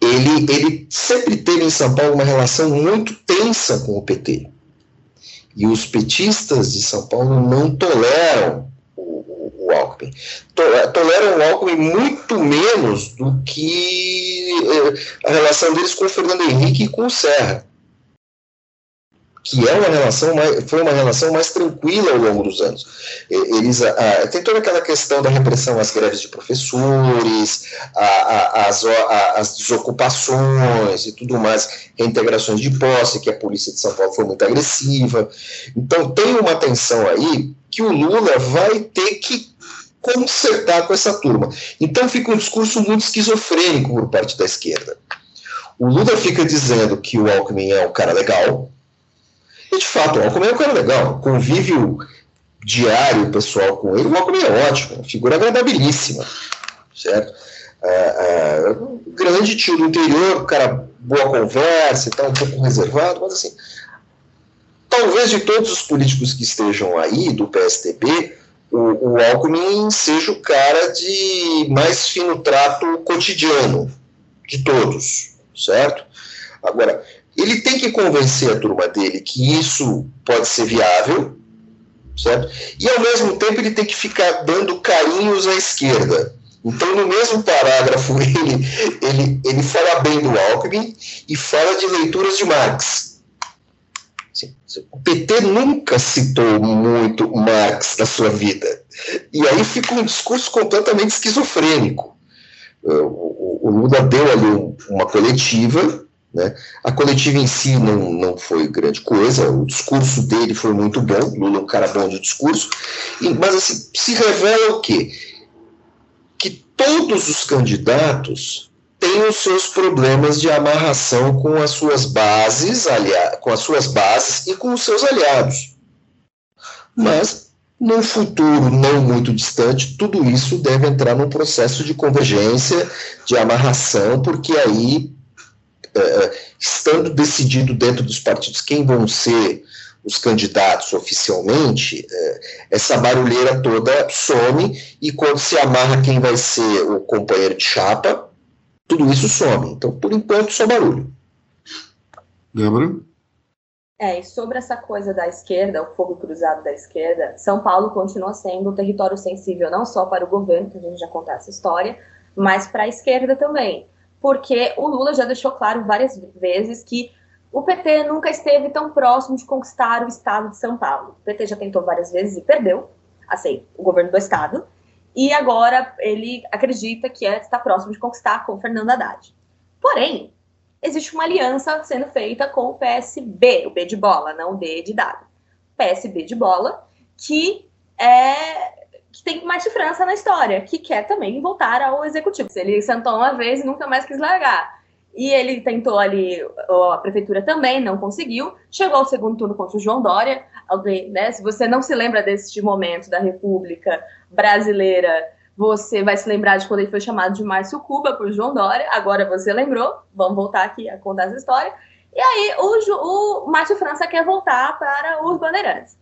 ele, ele sempre teve em São Paulo uma relação muito tensa com o PT. E os petistas de São Paulo não toleram Toleram o Alckmin muito menos do que eh, a relação deles com o Fernando Henrique e com o Serra que é uma relação mais, foi uma relação mais tranquila ao longo dos anos. Eles, a, tem toda aquela questão da repressão às greves de professores, a, a, as, as desocupações e tudo mais, reintegrações de posse, que a polícia de São Paulo foi muito agressiva. Então tem uma tensão aí que o Lula vai ter que consertar com essa turma. Então fica um discurso muito esquizofrênico por parte da esquerda. O Lula fica dizendo que o Alckmin é um cara legal, e de fato, o Alckmin é um cara legal, convívio diário pessoal com ele, o Alckmin é ótimo, figura agradabilíssima, certo? É, é, grande tio do interior, cara, boa conversa tal, um pouco reservado, mas assim, talvez de todos os políticos que estejam aí, do PSDB, o, o Alckmin seja o cara de mais fino trato cotidiano de todos, certo? Agora, ele tem que convencer a turma dele que isso pode ser viável, certo? E ao mesmo tempo ele tem que ficar dando carinhos à esquerda. Então, no mesmo parágrafo, ele, ele, ele fala bem do Alckmin e fala de leituras de Marx. O PT nunca citou muito Marx na sua vida. E aí fica um discurso completamente esquizofrênico. O, o, Lula deu ali uma coletiva né? A coletiva em si não, não foi grande coisa, o discurso dele foi muito bom, Lula é um cara bom de discurso, mas assim, se revela o quê? Que todos os candidatos têm os seus problemas de amarração com as suas bases, alia, com as suas bases e com os seus aliados. Mas num futuro não muito distante, tudo isso deve entrar num processo de convergência, de amarração, porque aí uh, estando decidido dentro dos partidos quem vão ser os candidatos oficialmente, uh, essa barulheira toda some e quando se amarra quem vai ser o companheiro de chapa, tudo isso some. Então, por enquanto, só barulho. Débora? É, e sobre essa coisa da esquerda, o fogo cruzado da esquerda, São Paulo continua sendo um território sensível não só para o governo, que a gente já contou essa história, mas para a esquerda também porque o Lula já deixou claro várias vezes que o PT nunca esteve tão próximo de conquistar o estado de São Paulo. O PT já tentou várias vezes e perdeu, assim, o governo do estado, e agora ele acredita que está próximo de conquistar com Fernando Haddad. Porém, existe uma aliança sendo feita com o PSB, o B de bola, não o D de dado. PSB de bola, que é que tem mais de França na história, que quer também voltar ao executivo. Ele sentou uma vez e nunca mais quis largar. E ele tentou ali, a prefeitura também não conseguiu. Chegou ao segundo turno contra o João Dória. Alguém, né, se você não se lembra deste momento da República Brasileira, você vai se lembrar de quando ele foi chamado de Márcio Cuba por João Dória. Agora você lembrou. Vamos voltar aqui a contar essa história. E aí o, o Márcio França quer voltar para os Bandeirantes.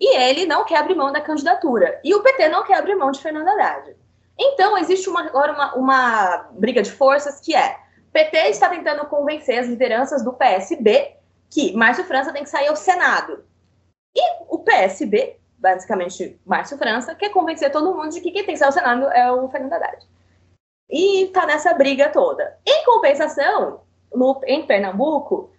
E ele não quer abrir mão da candidatura. E o PT não quer abrir mão de Fernando Haddad. Então, existe uma, agora uma, uma briga de forças que é: PT está tentando convencer as lideranças do PSB que Márcio França tem que sair ao Senado. E o PSB, basicamente Márcio França, quer convencer todo mundo de que quem tem que sair ao Senado é o Fernando Haddad. E tá nessa briga toda. Em compensação, no, em Pernambuco,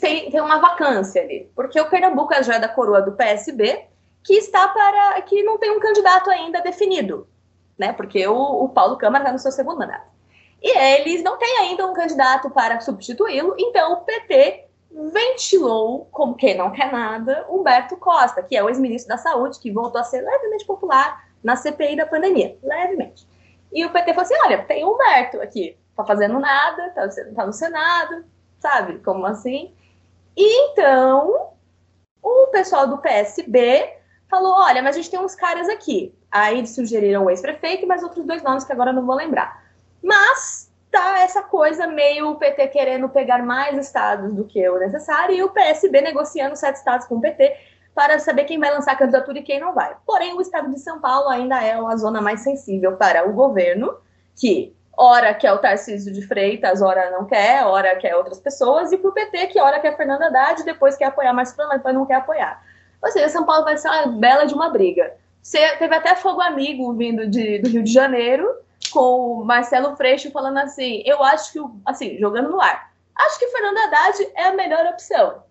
tem, tem uma vacância ali, porque o Pernambuco já é da coroa do PSB, que está para que não tem um candidato ainda definido, né? Porque o, o Paulo Câmara está no seu segundo mandato. E eles não têm ainda um candidato para substituí-lo, então o PT ventilou, como quem não quer nada, Humberto Costa, que é o ex-ministro da Saúde, que voltou a ser levemente popular na CPI da pandemia, levemente. E o PT falou assim: olha, tem o Humberto aqui, tá fazendo nada, tá, tá no Senado, sabe? Como assim? E então, o pessoal do PSB falou: olha, mas a gente tem uns caras aqui. Aí sugeriram o ex-prefeito mais outros dois nomes que agora não vou lembrar. Mas tá essa coisa meio o PT querendo pegar mais estados do que o necessário e o PSB negociando sete estados com o PT. para saber quem vai lançar a candidatura e quem não vai. Porém, o estado de São Paulo ainda é a zona mais sensível para o governo, que ora quer o Tarcísio de Freitas, ora não quer, ora quer outras pessoas, e para o PT, que ora quer Fernando Haddad, depois quer apoiar mais mas depois não quer apoiar. Ou seja, São Paulo vai ser uma bela de uma briga. Você teve até fogo amigo vindo de, do Rio de Janeiro, com o Marcelo Freixo falando assim, eu acho que, assim, jogando no ar, acho que Fernando Haddad é a melhor opção.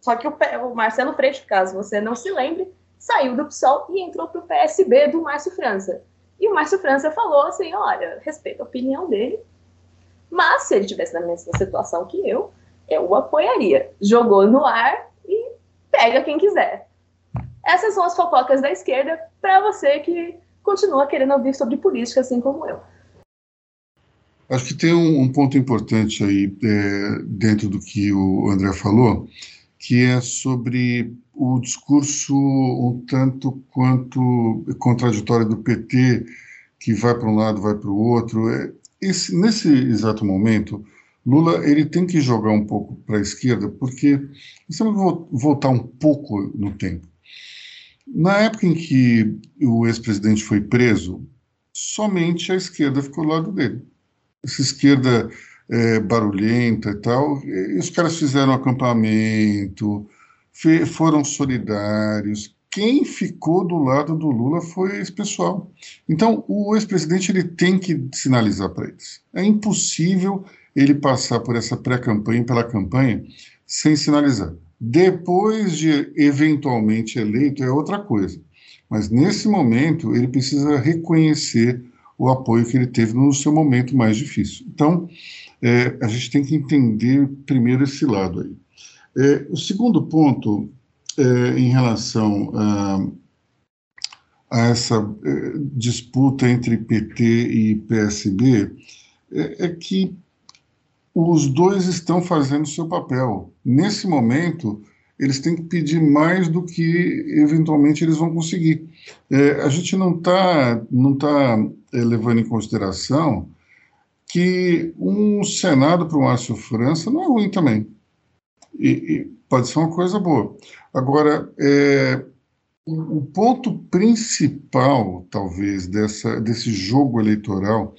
Só que o, o Marcelo Freixo, caso você não se lembre, saiu do PSOL e entrou para o PSB do Márcio França. E o Márcio França falou assim, olha, respeito a opinião dele, mas se ele tivesse na mesma situação que eu, eu o apoiaria. Jogou no ar e pega quem quiser. Essas são as fofocas da esquerda para você que continua querendo ouvir sobre política, assim como eu. Acho que tem um, um ponto importante aí é, dentro do que o André falou, que é sobre o discurso um tanto quanto contraditório do PT, que vai para um lado, vai para o outro. É, esse, nesse exato momento, Lula ele tem que jogar um pouco para a esquerda, porque nós temos voltar um pouco no tempo. Na época em que o ex-presidente foi preso, somente a esquerda ficou ao lado dele. Essa esquerda é, barulhenta e tal, e os caras fizeram acampamento, foram solidários. Quem ficou do lado do Lula foi esse pessoal. Então, o ex-presidente ele tem que sinalizar para eles. É impossível ele passar por essa pré-campanha, pela campanha, sem sinalizar. Depois de eventualmente eleito é outra coisa. Mas nesse momento ele precisa reconhecer o apoio que ele teve no seu momento mais difícil. Então, é, a gente tem que entender primeiro esse lado aí. É, o segundo ponto, é, em relação a, a essa é, disputa entre PT e PSB, é, é que os dois estão fazendo seu papel. Nesse momento, eles têm que pedir mais do que eventualmente eles vão conseguir. É, a gente não está não tá, é, levando em consideração que um Senado para o Márcio França não é ruim também. E, e pode ser uma coisa boa. Agora, é, o, o ponto principal, talvez, dessa, desse jogo eleitoral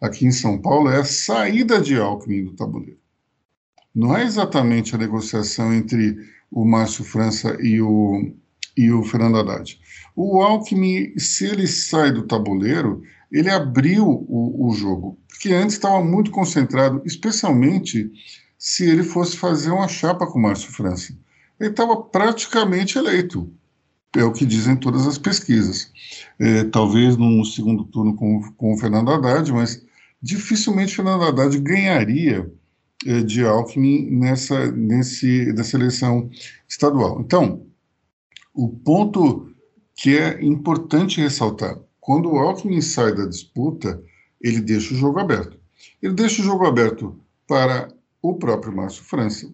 aqui em São Paulo é a saída de Alckmin do tabuleiro. Não é exatamente a negociação entre o Márcio França e o, e o Fernando Haddad. O Alckmin, se ele sai do tabuleiro, ele abriu o, o jogo, porque antes estava muito concentrado, especialmente se ele fosse fazer uma chapa com o Márcio França. Ele estava praticamente eleito, é o que dizem todas as pesquisas. É, talvez num segundo turno com, com o Fernando Haddad, mas dificilmente Fernando Haddad ganharia eh, de Alckmin nessa, nesse, nessa eleição estadual. Então, o ponto que é importante ressaltar, quando o Alckmin sai da disputa, ele deixa o jogo aberto. Ele deixa o jogo aberto para o próprio Márcio França,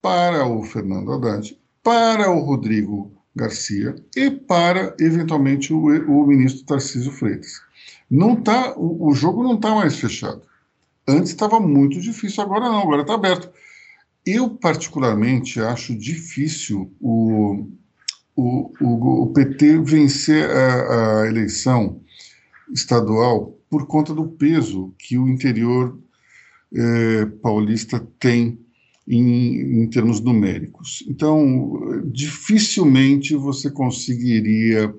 para o Fernando Haddad, para o Rodrigo Garcia e para, eventualmente, o, o ministro Tarcísio Freitas. Não tá, o, o jogo não está mais fechado. Antes estava muito difícil, agora não, agora está aberto. Eu, particularmente, acho difícil o, o, o, o PT vencer a, a, eleição estadual por conta do peso que o interior eh, paulista tem em, em termos numéricos. Então, dificilmente você conseguiria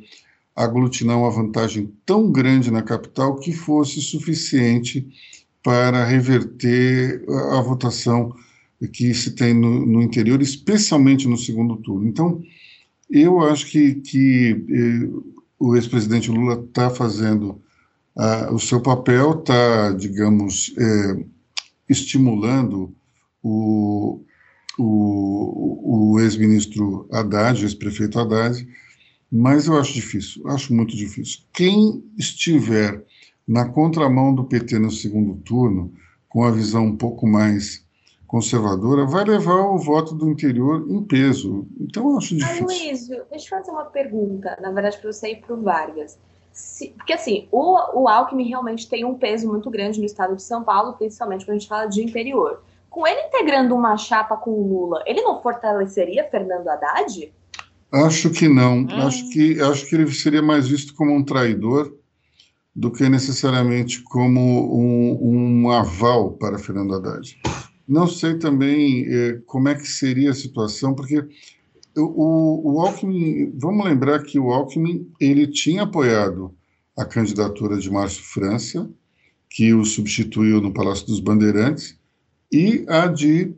aglutinar uma vantagem tão grande na capital que fosse suficiente para reverter a, votação que se tem no, no, interior, especialmente no segundo turno. Então, eu acho que, que eh, o ex-presidente Lula está fazendo ah, o seu papel, está, digamos, eh, estimulando o, o, o ex-ministro Haddad, ex-prefeito Haddad, mas eu acho difícil, acho muito difícil. Quem estiver na contramão do PT no segundo turno, com a visão um pouco mais conservadora, vai levar o voto do interior em peso. Então, eu acho difícil. Ah, Luiz, deixa eu fazer uma pergunta, na verdade, para você e para o Vargas. Se, porque, assim, o, o Alckmin realmente tem um peso muito grande no estado de São Paulo, principalmente quando a gente fala de interior. Com ele integrando uma chapa com o Lula, ele não fortaleceria Fernando Haddad? Acho que não. Hum. Acho, que, acho que ele seria mais visto como um traidor do que necessariamente como um, um aval para Fernando Haddad. Não sei também eh, como é que seria a situação, porque o, o Alckmin, vamos lembrar que o Alckmin ele tinha apoiado a candidatura de Márcio França, que o substituiu no Palácio dos Bandeirantes, e a de,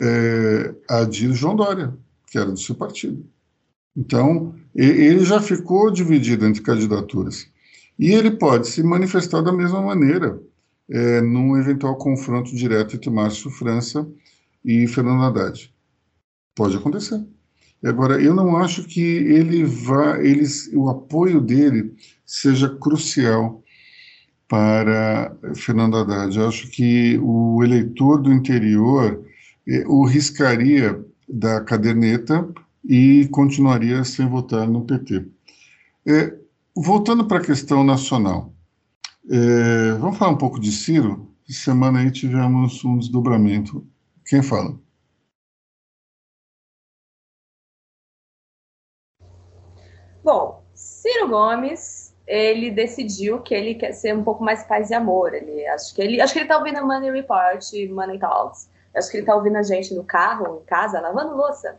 é, a de João Dória, que era do seu partido. Então, ele já ficou dividido entre candidaturas. E ele pode se manifestar da mesma maneira é, num eventual confronto direto entre Márcio França e Fernando Haddad. Pode acontecer. Agora, eu não acho que ele vá, eles, o apoio dele seja crucial para Fernando Haddad. Eu acho que o eleitor do interior eh, o riscaria da caderneta e continuaria sem votar no PT. É, voltando para a questão nacional, é, vamos falar um pouco de Ciro? Essa semana aí tivemos um desdobramento. Quem fala? Bom, Ciro Gomes, ele decidiu que ele quer ser um pouco mais paz e amor. Ele, acho que ele, acho que ele tá ouvindo Money Report, Money Talks. Acho que ele tá ouvindo a gente no carro, em casa, lavando louça.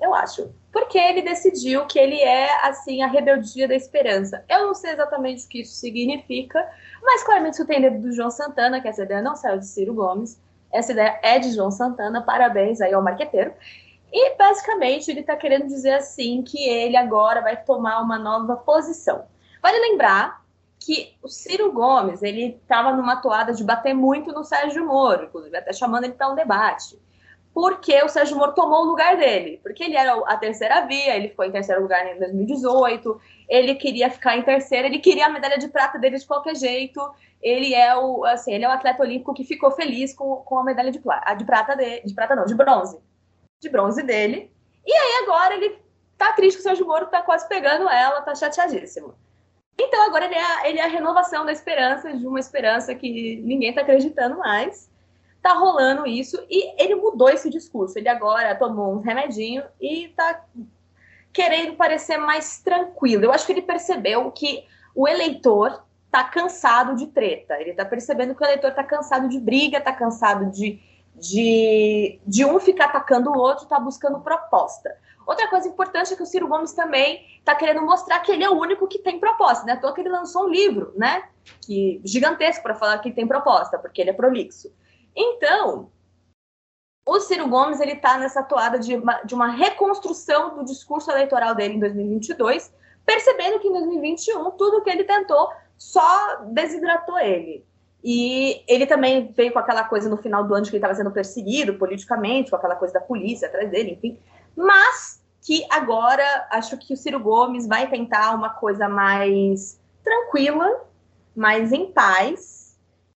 Eu acho. Porque ele decidiu que ele é, assim, a rebeldia da esperança. Eu não sei exatamente o que isso significa, mas claramente isso tem dedo do João Santana, que essa ideia não saiu de Ciro Gomes. Essa ideia é de João Santana. Parabéns aí ao marqueteiro. E basicamente ele está querendo dizer assim que ele agora vai tomar uma nova posição. Vale lembrar que o Ciro Gomes ele estava numa toada de bater muito no Sérgio Moro, inclusive até chamando ele para um debate porque o Sérgio Moro tomou o lugar dele. Porque ele era a terceira via, ele ficou em terceiro lugar em 2018, ele queria ficar em terceiro, ele queria a medalha de prata dele de qualquer jeito. Ele é o, assim, ele é o atleta olímpico que ficou feliz com, com a medalha de, de prata dele, de prata não, de bronze. De bronze dele. E aí agora ele tá triste que o Sérgio Moro tá quase pegando ela, tá chateadíssimo. Então agora ele é, ele é a renovação da esperança, de uma esperança que ninguém tá acreditando mais tá rolando isso e ele mudou esse discurso. Ele agora tomou um remedinho e tá querendo parecer mais tranquilo. Eu acho que ele percebeu que o eleitor tá cansado de treta. Ele tá percebendo que o eleitor tá cansado de briga, tá cansado de, de, de um ficar atacando o outro, tá buscando proposta. Outra coisa importante é que o Ciro Gomes também está querendo mostrar que ele é o único que tem proposta, né? À toa que ele lançou um livro, né? Que, gigantesco para falar que tem proposta, porque ele é prolixo. Então, o Ciro Gomes ele está nessa toada de uma, de uma reconstrução do discurso eleitoral dele em 2022, percebendo que em 2021 tudo que ele tentou só desidratou ele. E ele também veio com aquela coisa no final do ano de que ele estava sendo perseguido politicamente, com aquela coisa da polícia atrás dele, enfim. Mas que agora acho que o Ciro Gomes vai tentar uma coisa mais tranquila, mais em paz,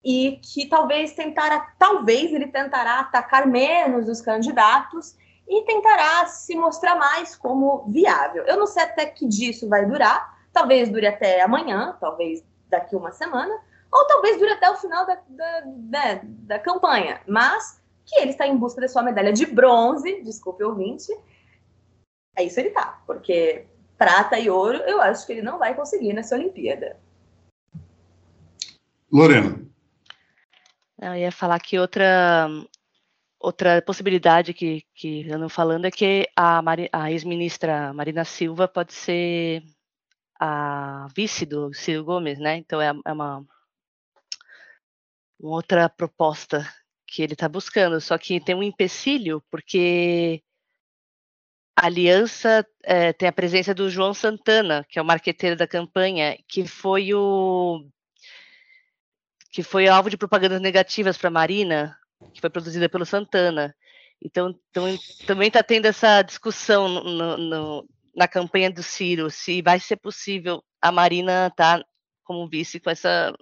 e que talvez tentará, talvez ele tentará atacar menos os candidatos e tentará se mostrar mais como viável. Eu não sei até que dia isso vai durar, talvez dure até amanhã, talvez daqui uma semana, ou talvez dure até o final da, da, da, da campanha, mas que ele está em busca da sua medalha de bronze, desculpe ouvinte, é isso ele tá, porque prata e ouro eu acho que ele não vai conseguir nessa Olimpíada. Lorena. Eu ia falar que outra outra possibilidade que, que andam falando é que a, a ex-ministra Marina Silva pode ser a vice do Ciro Gomes, né? Então é, é uma, uma outra proposta que ele está buscando. Só que tem um empecilho, porque a aliança é, tem a presença do João Santana, que é o marqueteiro da campanha, que foi o que foi alvo de propagandas negativas para a Marina, que foi produzida pelo Santana. Então, então também está tendo essa discussão no, no, na campanha do Ciro, se vai ser possível a Marina estar tá como vice com essa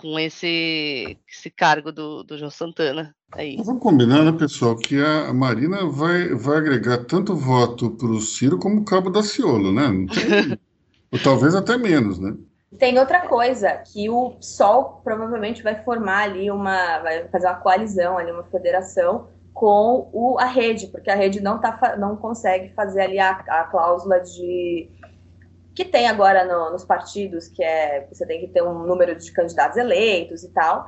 com esse, esse cargo do, do João Santana. Aí. Vamos combinar, né, pessoal, que a Marina vai, vai agregar tanto voto para o Ciro como o Cabo da Ciolo, né? Tem, ou talvez até menos, né? Tem outra coisa, que o PSOL provavelmente vai formar ali uma. vai fazer uma coalizão ali, uma federação com o, a rede, porque a rede não, tá, não consegue fazer ali a, a cláusula de que tem agora no, nos partidos, que é você tem que ter um número de candidatos eleitos e tal.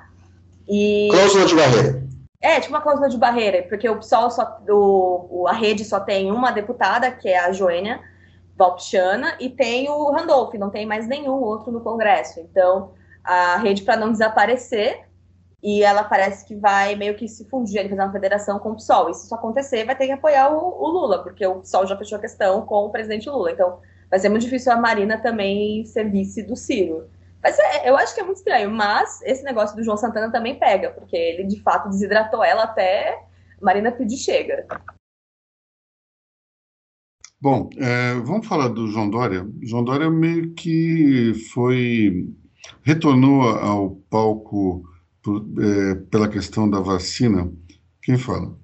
E, cláusula de barreira. É, tipo uma cláusula de barreira, porque o PSOL só, o, a rede só tem uma deputada, que é a Joênia Valpichana, e tem o Randolph, não tem mais nenhum outro no Congresso. Então, a rede, para não desaparecer, e ela parece que vai meio que se fundir, fazer uma federação com o PSOL. E se isso acontecer, vai ter que apoiar o, o, Lula, porque o PSOL já fechou a questão com o presidente Lula. Então, vai ser muito difícil a Marina também ser vice do Ciro. Mas é, eu acho que é muito estranho, mas esse negócio do João Santana também pega, porque ele de fato desidratou ela até Marina pedir chega. Bom, é, vamos falar do João Dória. João Dória meio que foi retornou ao palco por, é, pela questão da vacina. Quem fala?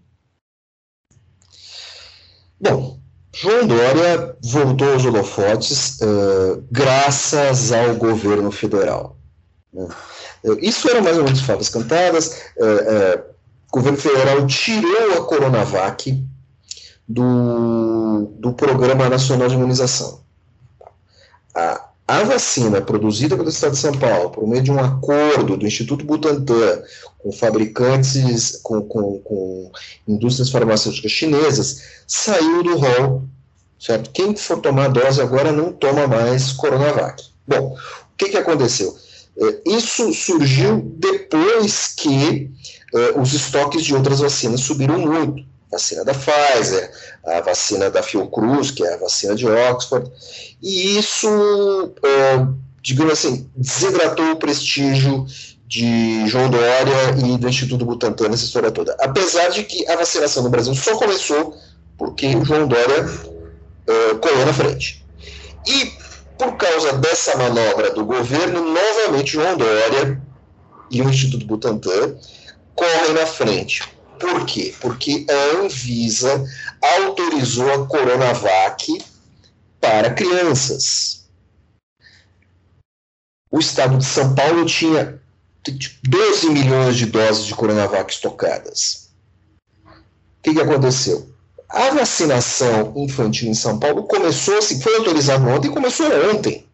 Bom, João Dória voltou aos holofotes uh, graças ao governo federal. Né? Isso eram mais ou menos favas cantadas. Uh, uh, o governo federal tirou a Coronavac do, do Programa Nacional de Imunização. A, a vacina produzida pelo Estado de São Paulo, por meio de um acordo do Instituto Butantan com fabricantes, com, com, com indústrias farmacêuticas chinesas, saiu do rol, certo? Quem for tomar a dose agora não toma mais Coronavac. Bom, o que, que aconteceu? É, isso surgiu depois que é, os estoques de outras vacinas subiram muito vacina da Pfizer, a vacina da Fiocruz, que é a vacina de Oxford, e isso, é, digamos assim, desidratou o prestígio de João Dória e do Instituto Butantan nessa história toda. Apesar de que a vacinação no Brasil só começou porque o João Dória é, colou na frente. E por causa dessa manobra do governo, novamente João Dória e o Instituto Butantan correm na frente. Por quê? Porque a Anvisa autorizou a Coronavac para crianças. O estado de São Paulo tinha 12 milhões de doses de Coronavac estocadas. O que, que aconteceu? A vacinação infantil em São Paulo começou assim, foi autorizada ontem e começou ontem.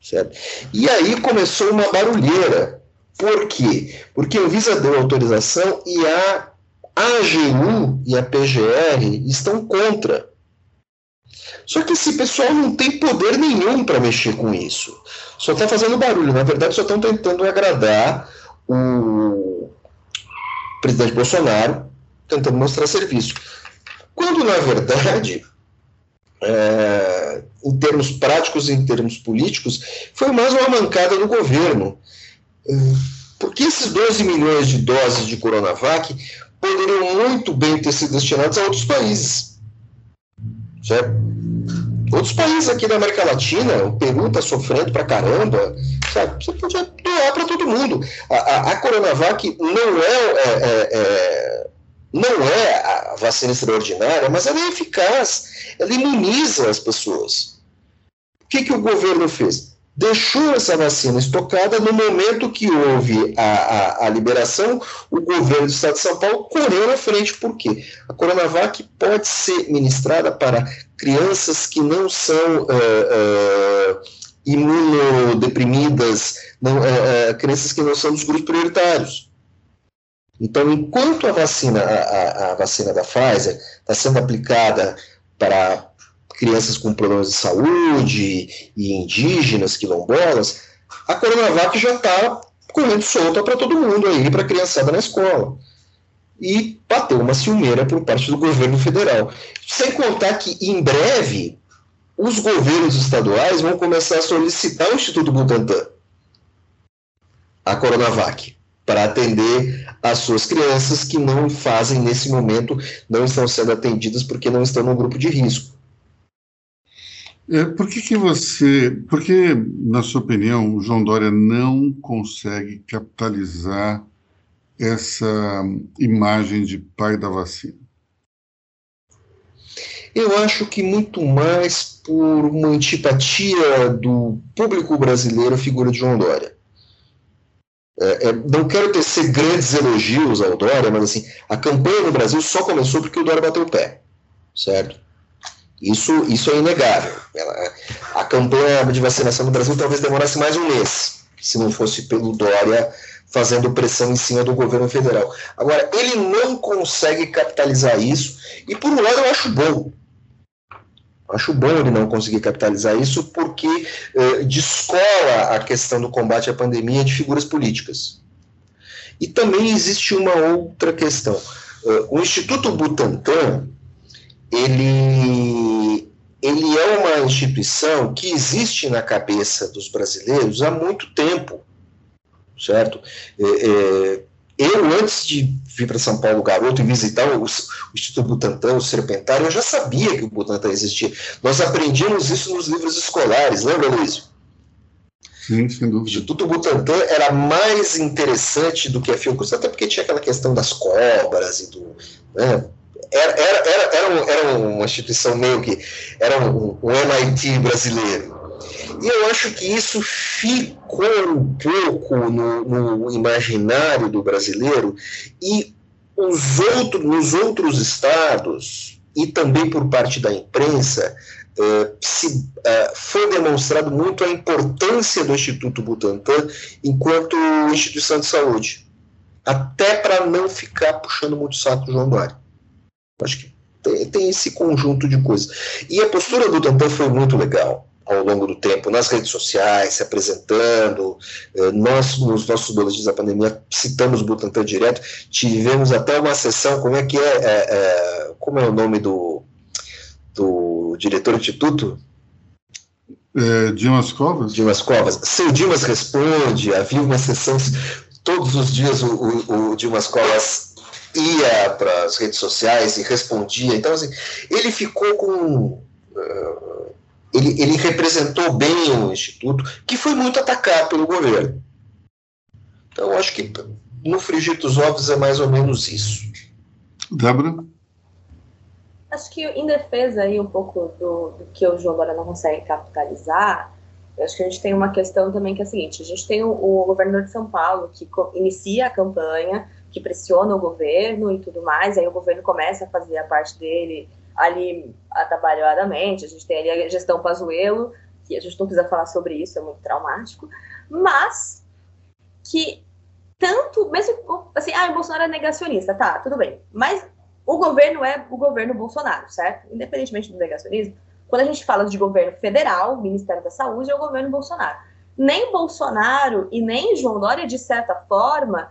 Certo? E aí começou uma barulheira por quê? Porque a Anvisa deu autorização e a AGU e a PGR estão contra. Só que esse pessoal não tem poder nenhum para mexer com isso. Só está fazendo barulho. Na verdade, só estão tentando agradar o presidente Bolsonaro, tentando mostrar serviço. Quando, na verdade, é, em termos práticos e em termos políticos, foi mais uma mancada do governo. Porque esses 12 milhões de doses de Coronavac poderiam muito bem ter sido destinados a outros países. Certo? Outros países aqui da América Latina, o Peru está sofrendo pra caramba, sabe? Você podia doar para todo mundo. A, a, a, Coronavac não é, é, é, é, não é a vacina extraordinária, mas ela é eficaz, ela imuniza as pessoas. O que, que o governo fez? Deixou essa vacina estocada no momento que houve a, a, a, liberação, o governo do estado de São Paulo correu na frente, por quê? A Coronavac pode ser ministrada para crianças que não são uh, uh, imunodeprimidas, não, uh, crianças que não são dos grupos prioritários. Então, enquanto a vacina, a, a vacina da Pfizer está sendo aplicada para crianças com problemas de saúde e indígenas, quilombolas, a Coronavac já está correndo solta para todo mundo aí, para a criançada na escola. E bateu uma ciumeira por parte do governo federal. Sem contar que, em breve, os governos estaduais vão começar a solicitar o Instituto Butantan, a Coronavac, para atender as suas crianças que não fazem nesse momento, não estão sendo atendidas porque não estão no grupo de risco. É, por que, que você, por que, na sua opinião, o João Dória não consegue capitalizar essa imagem de pai da vacina? Eu acho que muito mais por uma antipatia do público brasileiro à figura de João Dória. é, é, não quero tecer grandes elogios ao Dória, mas assim, a campanha no Brasil só começou porque o Dória bateu o pé, certo? Isso, isso é inegável. Ela, a campanha de vacinação no Brasil talvez demorasse mais um mês, se não fosse pelo Dória fazendo pressão em cima do governo federal. Agora, ele não consegue capitalizar isso, e por um lado eu acho bom, Acho bom ele não conseguir capitalizar isso, porque eh, descola a questão do combate à pandemia de figuras políticas. E também existe uma outra questão. Uh, o Instituto Butantan, ele, ele é uma instituição que existe na cabeça dos brasileiros há muito tempo, certo? É, é, eu, antes de vir para São Paulo garoto e visitar o, o, Instituto Butantan, o Serpentário, eu já sabia que o Butantan existia. Nós aprendíamos isso nos livros escolares, lembra, Luiz? Sim, sem dúvida. O Instituto Butantan era mais interessante do que a Fiocruz, até porque tinha aquela questão das cobras e do. Né? Era, era, era, era, um, era uma instituição meio que. Era um, um MIT brasileiro. E eu acho que isso ficou um pouco no, no imaginário do brasileiro e os outros, nos outros estados e também por parte da imprensa eh, se, eh, foi demonstrado muito a importância do Instituto Butantan enquanto instituição de saúde, até para não ficar puxando muito o saco do João Dória. Acho que tem, tem, esse conjunto de coisas. E a postura do Butantan foi muito legal ao longo do tempo nas redes sociais, se apresentando. Eh, nós, nos nossos boletins da pandemia, citamos o Butantan direto. Tivemos até uma sessão, como é que é, é, é como é o nome do, do diretor do Instituto? É, Dimas Covas? Dimas Covas. Seu Dimas responde, havia uma sessão, todos os dias o, o, o Dimas Covas ia para as redes sociais e respondia. Então, assim, ele ficou com. Uh, ele, ele representou bem o Instituto, que foi muito atacado pelo governo. Então, acho que no frigir dos ovos é mais ou menos isso. Débora? Acho que em defesa aí um pouco do, do que o João Dória não consegue capitalizar, eu acho que a gente tem uma questão também que é a seguinte: a gente tem o, o governador de São Paulo que inicia a campanha, que pressiona o governo e tudo mais, aí o governo começa a fazer a parte dele ali atabalhadamente, a gente tem ali a gestão Pazuello, que a gente não precisa falar sobre isso, é muito traumático, mas que tanto, mesmo assim, ah, o Bolsonaro é negacionista, tá, tudo bem, mas o governo é o governo Bolsonaro, certo? Independentemente do negacionismo, quando a gente fala de governo federal, Ministério da Saúde, é o governo Bolsonaro. Nem Bolsonaro e nem João Dória, de certa forma,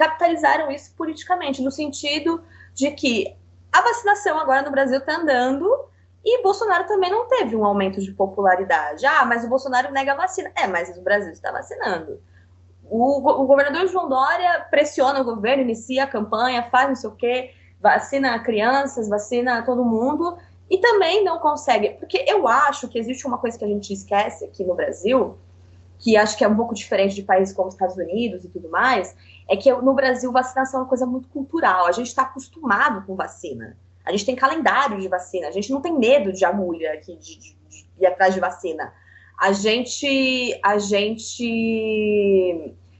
capitalizaram isso politicamente, no sentido de que a vacinação agora no Brasil está andando e Bolsonaro também não teve um aumento de popularidade. Ah, mas o Bolsonaro nega a vacina. É, mas o Brasil está vacinando. O, o governador João Dória pressiona o governo, inicia a campanha, faz não sei o quê, vacina crianças, vacina todo mundo, e também não consegue. Porque eu acho que existe uma coisa que a gente esquece aqui no Brasil, que acho que é um pouco diferente de países como os Estados Unidos e tudo mais, é que no Brasil vacinação é uma coisa muito cultural. A gente está acostumado com vacina. A gente tem calendário de vacina. A gente não tem medo de agulha aqui, de, de, de ir atrás de vacina. A gente, a gente,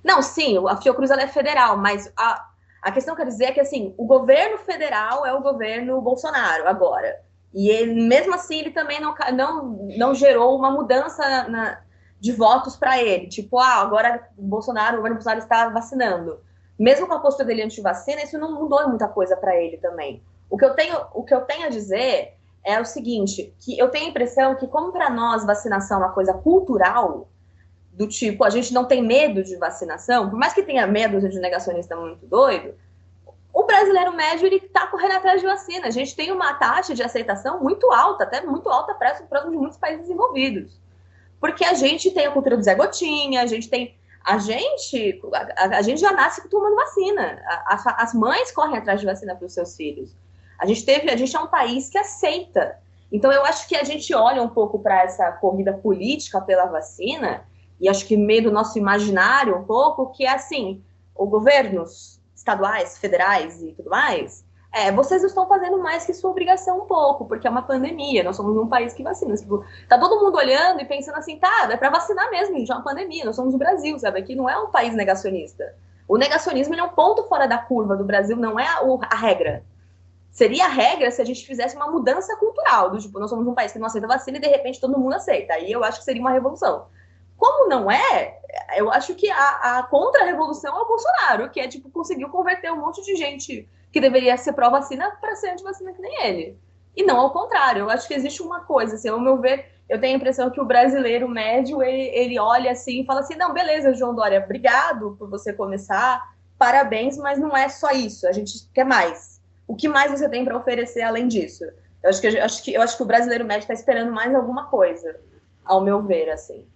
não, sim, a Fiocruz é federal, mas a, a questão que eu quero dizer é que assim, o governo federal é o governo Bolsonaro agora. E ele, mesmo assim, ele também não, não, não gerou uma mudança na, de votos para ele. Tipo, ah, agora o Bolsonaro, o governo Bolsonaro está vacinando. Mesmo com a postura dele anti-vacina, isso não mudou muita coisa para ele também. O que, eu tenho, o que eu tenho a dizer é o seguinte, que eu tenho a impressão que como para nós vacinação é uma coisa cultural, do tipo, a gente não tem medo de vacinação, por mais que tenha medo de negacionista muito doido, o brasileiro médio ele está correndo atrás de vacina. A gente tem uma taxa de aceitação muito alta, até muito alta próximo de muitos países desenvolvidos. Porque a gente tem a cultura do Zé Gotinha, a gente tem. A gente, a, a gente já nasce tomando vacina. A, a, as mães correm atrás de vacina para os seus filhos. A gente teve, a gente é um país que aceita. Então eu acho que a gente olha um pouco para essa corrida política pela vacina e acho que meio do nosso imaginário um pouco que é assim, os governos estaduais, federais e tudo mais, é, vocês estão fazendo mais que sua obrigação um pouco, porque é uma pandemia, nós somos um país que vacina. Tipo, tá todo mundo olhando e pensando assim, tá, é para vacinar mesmo, gente, é uma pandemia, nós somos o Brasil, sabe? Aqui não é um país negacionista. O negacionismo é um ponto fora da curva do Brasil, não é a, a regra. Seria a regra se a gente fizesse uma mudança cultural, do tipo, nós somos um país que não aceita vacina e de repente todo mundo aceita. Aí eu acho que seria uma revolução. Como não é, eu acho que a, a contra-revolução é o Bolsonaro, que é tipo, conseguiu converter um monte de gente que deveria ser pró-vacina para ser anti-vacina que nem ele. E não ao contrário. Eu acho que existe uma coisa, assim, ao meu ver, eu tenho a impressão que o brasileiro médio, ele, ele olha assim e fala assim, não, beleza, João Dória, obrigado por você começar, parabéns, mas não é só isso, a gente quer mais. O que mais você tem para oferecer além disso? Eu acho que, eu acho que, eu acho que o brasileiro médio está esperando mais alguma coisa, ao meu ver, assim.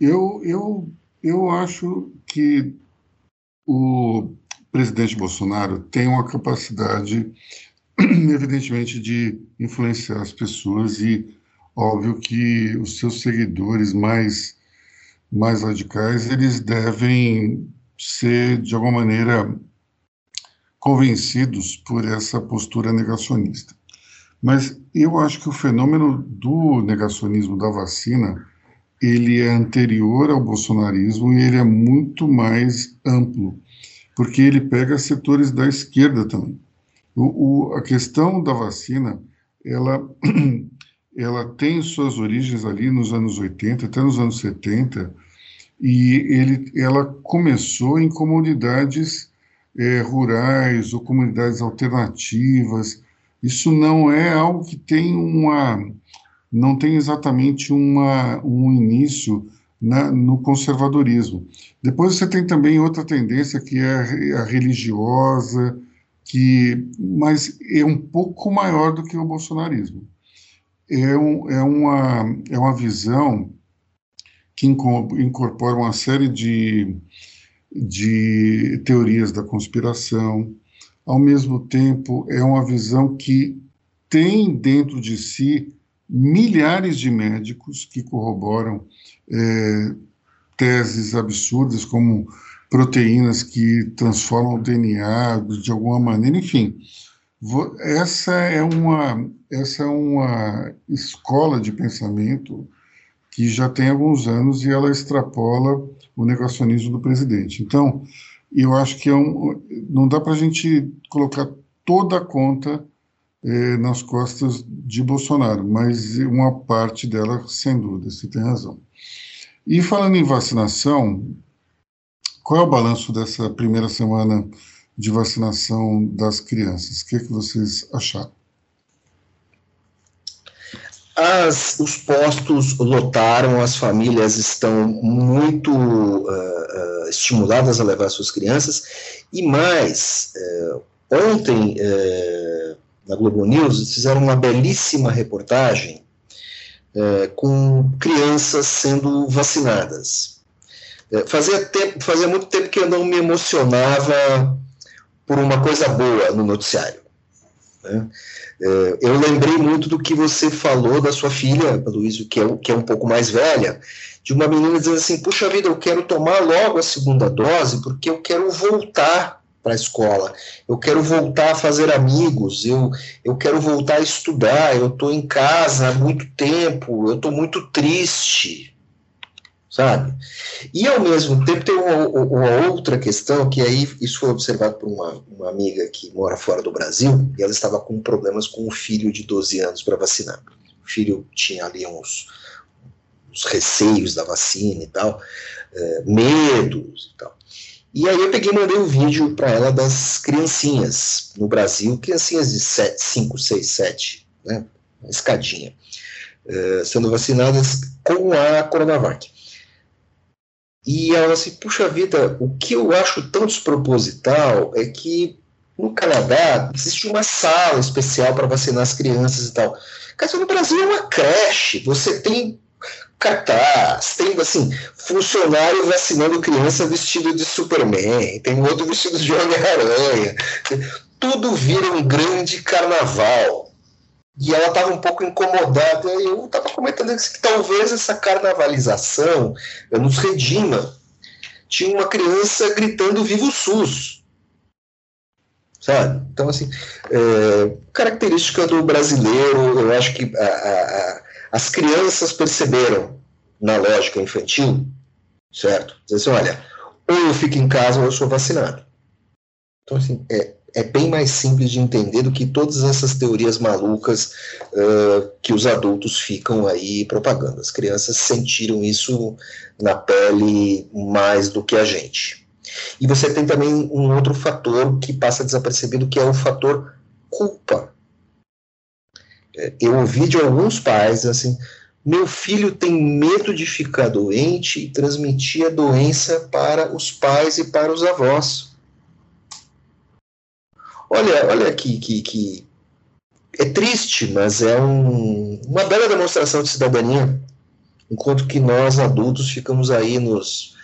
Eu, eu, eu acho que o presidente Bolsonaro tem uma capacidade, evidentemente, de influenciar as pessoas e óbvio que os seus seguidores mais mais radicais eles devem ser de alguma maneira convencidos por essa postura negacionista. Mas eu acho que o fenômeno do negacionismo da vacina ele é anterior ao bolsonarismo e ele é muito mais amplo porque ele pega setores da esquerda também. O, o, a questão da vacina, ela, ela tem suas origens ali nos anos 80, até nos anos 70, e ele, ela começou em comunidades é, rurais ou comunidades alternativas. Isso não é algo que tem uma, não tem exatamente uma, um início na, no conservadorismo. Depois você tem também outra tendência que é a religiosa, que mas é um pouco maior do que o bolsonarismo. É, um, é, uma, é uma visão que incorpora uma série de, de teorias da conspiração, ao mesmo tempo é uma visão que tem dentro de si milhares de médicos que corroboram é, teses absurdas como proteínas que transformam o DNA de alguma maneira, enfim. Essa é uma essa é uma escola de pensamento que já tem alguns anos e ela extrapola o negacionismo do presidente. Então, eu acho que é um, não dá para a gente colocar toda a conta eh, nas costas de Bolsonaro, mas uma parte dela, sem dúvida, você tem razão. E falando em vacinação, qual é o balanço dessa primeira semana de vacinação das crianças? O que, é que vocês acharam? As, os postos lotaram, as famílias estão muito uh, uh, estimuladas a levar suas crianças, e mais, uh, ontem na Globo News fizeram uma belíssima reportagem é, com crianças sendo vacinadas. É, fazia, tempo, fazia muito tempo que eu não me emocionava por uma coisa boa no noticiário. Né? É, eu lembrei muito do que você falou da sua filha, Luiz, que é, que é um pouco mais velha, de uma menina dizendo assim: puxa vida, eu quero tomar logo a segunda dose porque eu quero voltar para a escola. Eu quero voltar a fazer amigos, eu, eu quero voltar a estudar, eu estou em casa há muito tempo, eu estou muito triste, sabe? E ao mesmo tempo tem uma, uma, outra questão, que aí isso foi observado por uma, uma amiga que mora fora do Brasil, e ela estava com problemas com um filho de 12 anos para vacinar. O filho tinha ali uns, uns receios da vacina e tal, é, medos e tal. E aí eu peguei e mandei um vídeo para ela das criancinhas no Brasil, criancinhas de 7, 5, 6, 7, né, escadinha, uh, sendo vacinadas com a Coronavac. E ela assim, puxa vida, o que eu acho tão desproposital é que no Canadá existe uma sala especial para vacinar as crianças e tal. Cara, no Brasil é uma creche, você tem cartaz, tem assim, funcionário vacinando criança vestido de Superman, tem outro vestido de Homem-Aranha. Tudo vira um grande carnaval. E ela estava um pouco incomodada, e eu estava comentando que talvez essa carnavalização nos redima. Tinha uma criança gritando Viva o SUS! sabe? Então, assim, é, característica do brasileiro, eu acho que a, a, as crianças perceberam na lógica infantil, certo? Dizer assim, olha, ou eu fico em casa ou eu sou vacinado. Então, assim, é, é bem mais simples de entender do que todas essas teorias malucas uh, que os adultos ficam aí propagando. As crianças sentiram isso na pele mais do que a gente. E você tem também um outro fator que passa desapercebido, que é o fator culpa. Eu ouvi de alguns pais assim: meu filho tem medo de ficar doente e transmitir a doença para os pais e para os avós. Olha, olha que, que, que é triste, mas é um, uma bela demonstração de cidadania, enquanto que nós adultos ficamos aí nos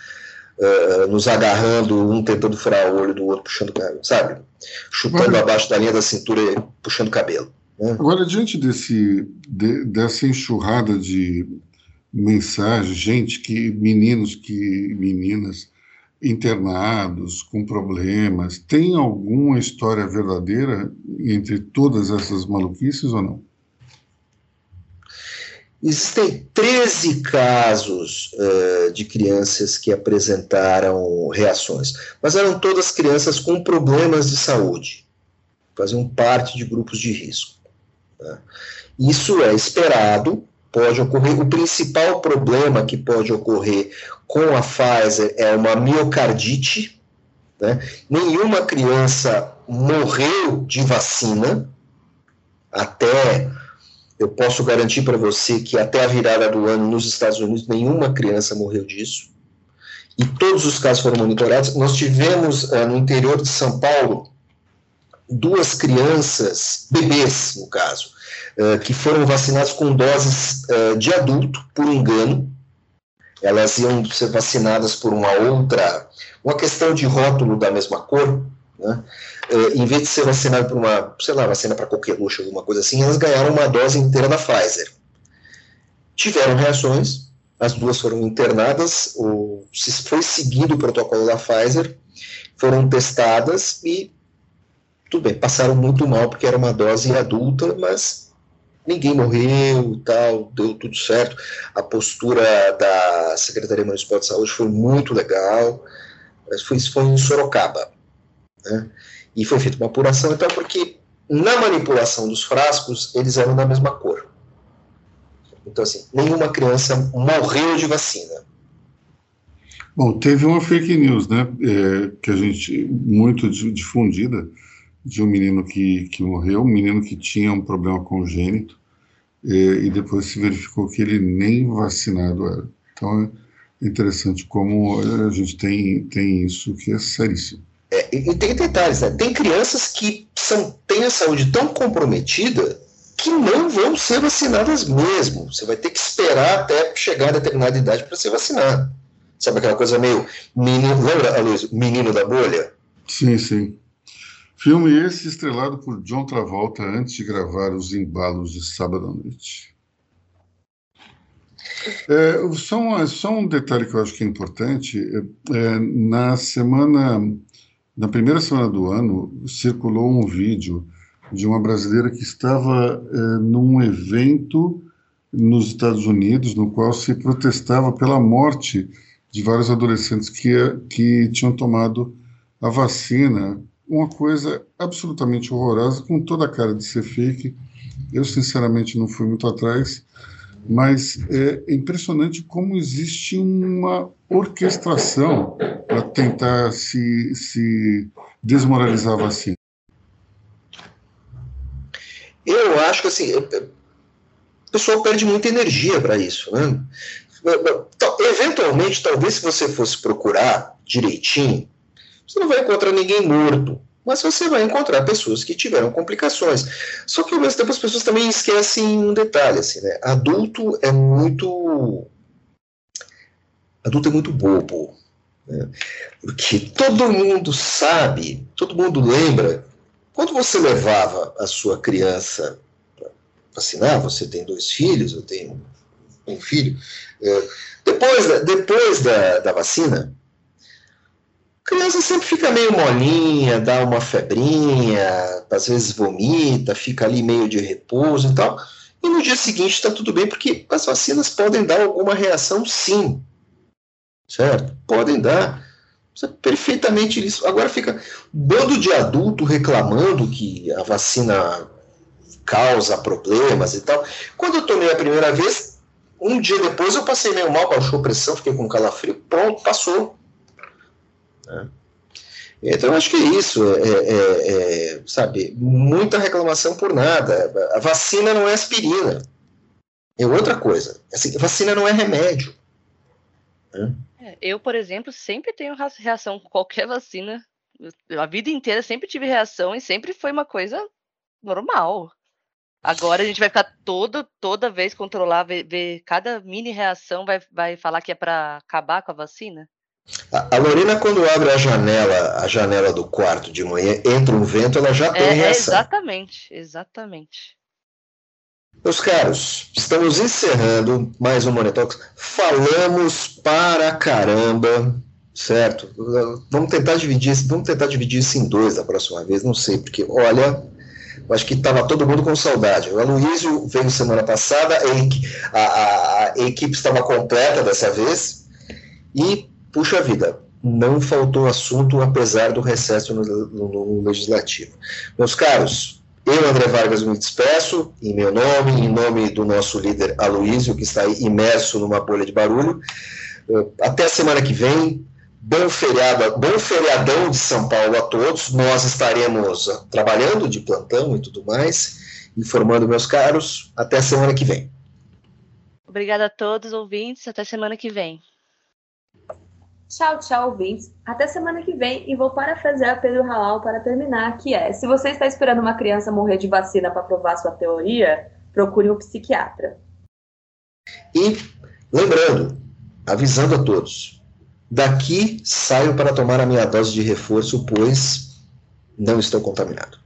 uh, nos agarrando, um tentando furar o olho do outro, puxando, sabe? Chutando Agora, abaixo da linha da cintura e puxando cabelo. Né? Agora, diante desse, de, dessa enxurrada de mensagens, gente que, meninos que, meninas internados, com problemas, tem alguma história verdadeira entre todas essas maluquices ou não? Existem 13 casos uh, de crianças que apresentaram reações, mas eram todas crianças com problemas de saúde, faziam parte de grupos de risco. Tá? Isso é esperado, pode ocorrer. O principal problema que pode ocorrer com a Pfizer é uma miocardite. Né? Nenhuma criança morreu de vacina até eu posso garantir para você que até a virada do ano nos Estados Unidos nenhuma criança morreu disso. E todos os casos foram monitorados. Nós tivemos uh, no interior de São Paulo duas crianças, bebês no caso, uh, que foram vacinadas com doses uh, de adulto por engano. Elas iam ser vacinadas por uma outra, uma questão de rótulo da mesma cor, né? Uh, em vez de ser vacinado por uma, sei lá, vacina para qualquer luxo, alguma coisa assim, elas ganharam uma dose inteira da Pfizer. Tiveram reações, as duas foram internadas, o, se foi seguido o protocolo da Pfizer, foram testadas e tudo bem, passaram muito mal porque era uma dose adulta, mas ninguém morreu, tal, deu tudo certo. A postura da Secretaria Municipal de Saúde foi muito legal. Foi, foi em Sorocaba. Né? E foi feita uma apuração, então, porque na manipulação dos frascos, eles eram da mesma cor. Então, assim, nenhuma criança morreu de vacina. Bom, teve uma fake news, né, é, que a gente, muito difundida, de um menino que, que morreu, um menino que tinha um problema congênito, é, e depois se verificou que ele nem vacinado era. Então, é interessante como a gente tem, tem isso que é seríssimo. É, e tem detalhes, né? Tem crianças que são, têm a saúde tão comprometida que não vão ser vacinadas mesmo. Você vai ter que esperar até chegar a determinada idade para ser vacinado. Sabe aquela coisa meio menino, lembra, Aloysio, menino da bolha? Sim, sim. Filme esse estrelado por John Travolta antes de gravar Os Embalos de Sábado à Noite. É, só, um, só um detalhe que eu acho que é importante. É, na semana na primeira semana do ano, circulou um vídeo de uma brasileira que estava é, num evento nos Estados Unidos, no qual se protestava pela morte de vários adolescentes que, que tinham tomado a vacina. Uma coisa absolutamente horrorosa, com toda a cara de ser fake. Eu, sinceramente, não fui muito atrás, mas é impressionante como existe uma orquestração para tentar se, se desmoralizar a vacina? Eu acho que assim, o pessoal perde muita energia para isso, né? Eventualmente, talvez se você fosse procurar direitinho, você não vai encontrar ninguém morto, mas você vai encontrar pessoas que tiveram complicações. Só que ao mesmo tempo as pessoas também esquecem um detalhe, assim, né? Adulto é muito adulto é muito bobo. Né? Porque todo mundo sabe, todo mundo lembra, quando você levava a sua criança para vacinar, você tem dois filhos, eu tenho um filho, é, depois, depois da, da vacina, criança sempre fica meio molinha, dá uma febrinha, às vezes vomita, fica ali meio de repouso e tal. E no dia seguinte está tudo bem, porque as vacinas podem dar alguma reação, sim. Certo? Podem dar. Isso é perfeitamente isso. Agora fica bando de adulto reclamando que a vacina causa problemas e tal. Quando eu tomei a primeira vez, um dia depois eu passei meio mal, baixou pressão, fiquei com calafrio, pronto, passou. Né? Então, acho que é isso, é, é, é, sabe, muita reclamação por nada. A vacina não é aspirina, é outra coisa. Assim, vacina não é remédio. Né? É, eu, por exemplo, sempre tenho reação com qualquer vacina. A vida inteira sempre tive reação e sempre foi uma coisa normal. Agora a gente vai ficar todo, toda vez controlar, ver, ver cada mini reação, vai, vai falar que é para acabar com a vacina? A, Lorena, quando abre a janela, a janela do quarto de manhã, entra um vento, ela já tem é, reação. Exatamente, exatamente. Meus caros, estamos encerrando mais um Money Talks. Falamos para caramba, certo? Vamos tentar dividir, vamos tentar dividir isso em dois da próxima vez, não sei, porque olha, eu acho que estava todo mundo com saudade. O Aloysio veio semana passada, a, a, a equipe estava completa dessa vez, e puxa vida, não faltou assunto apesar do recesso no, no, no legislativo. Meus caros, eu, André Vargas, me despeço, em meu nome, em nome do nosso líder Aloísio, que está imerso numa bolha de barulho. Eh, até a semana que vem. Bom feriado, bom feriadão de São Paulo a todos. Nós estaremos trabalhando de plantão e tudo mais, informando meus caros. Até a semana que vem. Obrigada a todos, ouvintes. Até semana que vem. Tchau, tchau, ouvintes. Até semana que vem e vou parafrasear Pedro Halal para terminar, que é: se você está esperando uma criança morrer de vacina para provar sua teoria, procure um psiquiatra. E lembrando, avisando a todos, daqui saio para tomar a minha dose de reforço, pois não estou contaminado.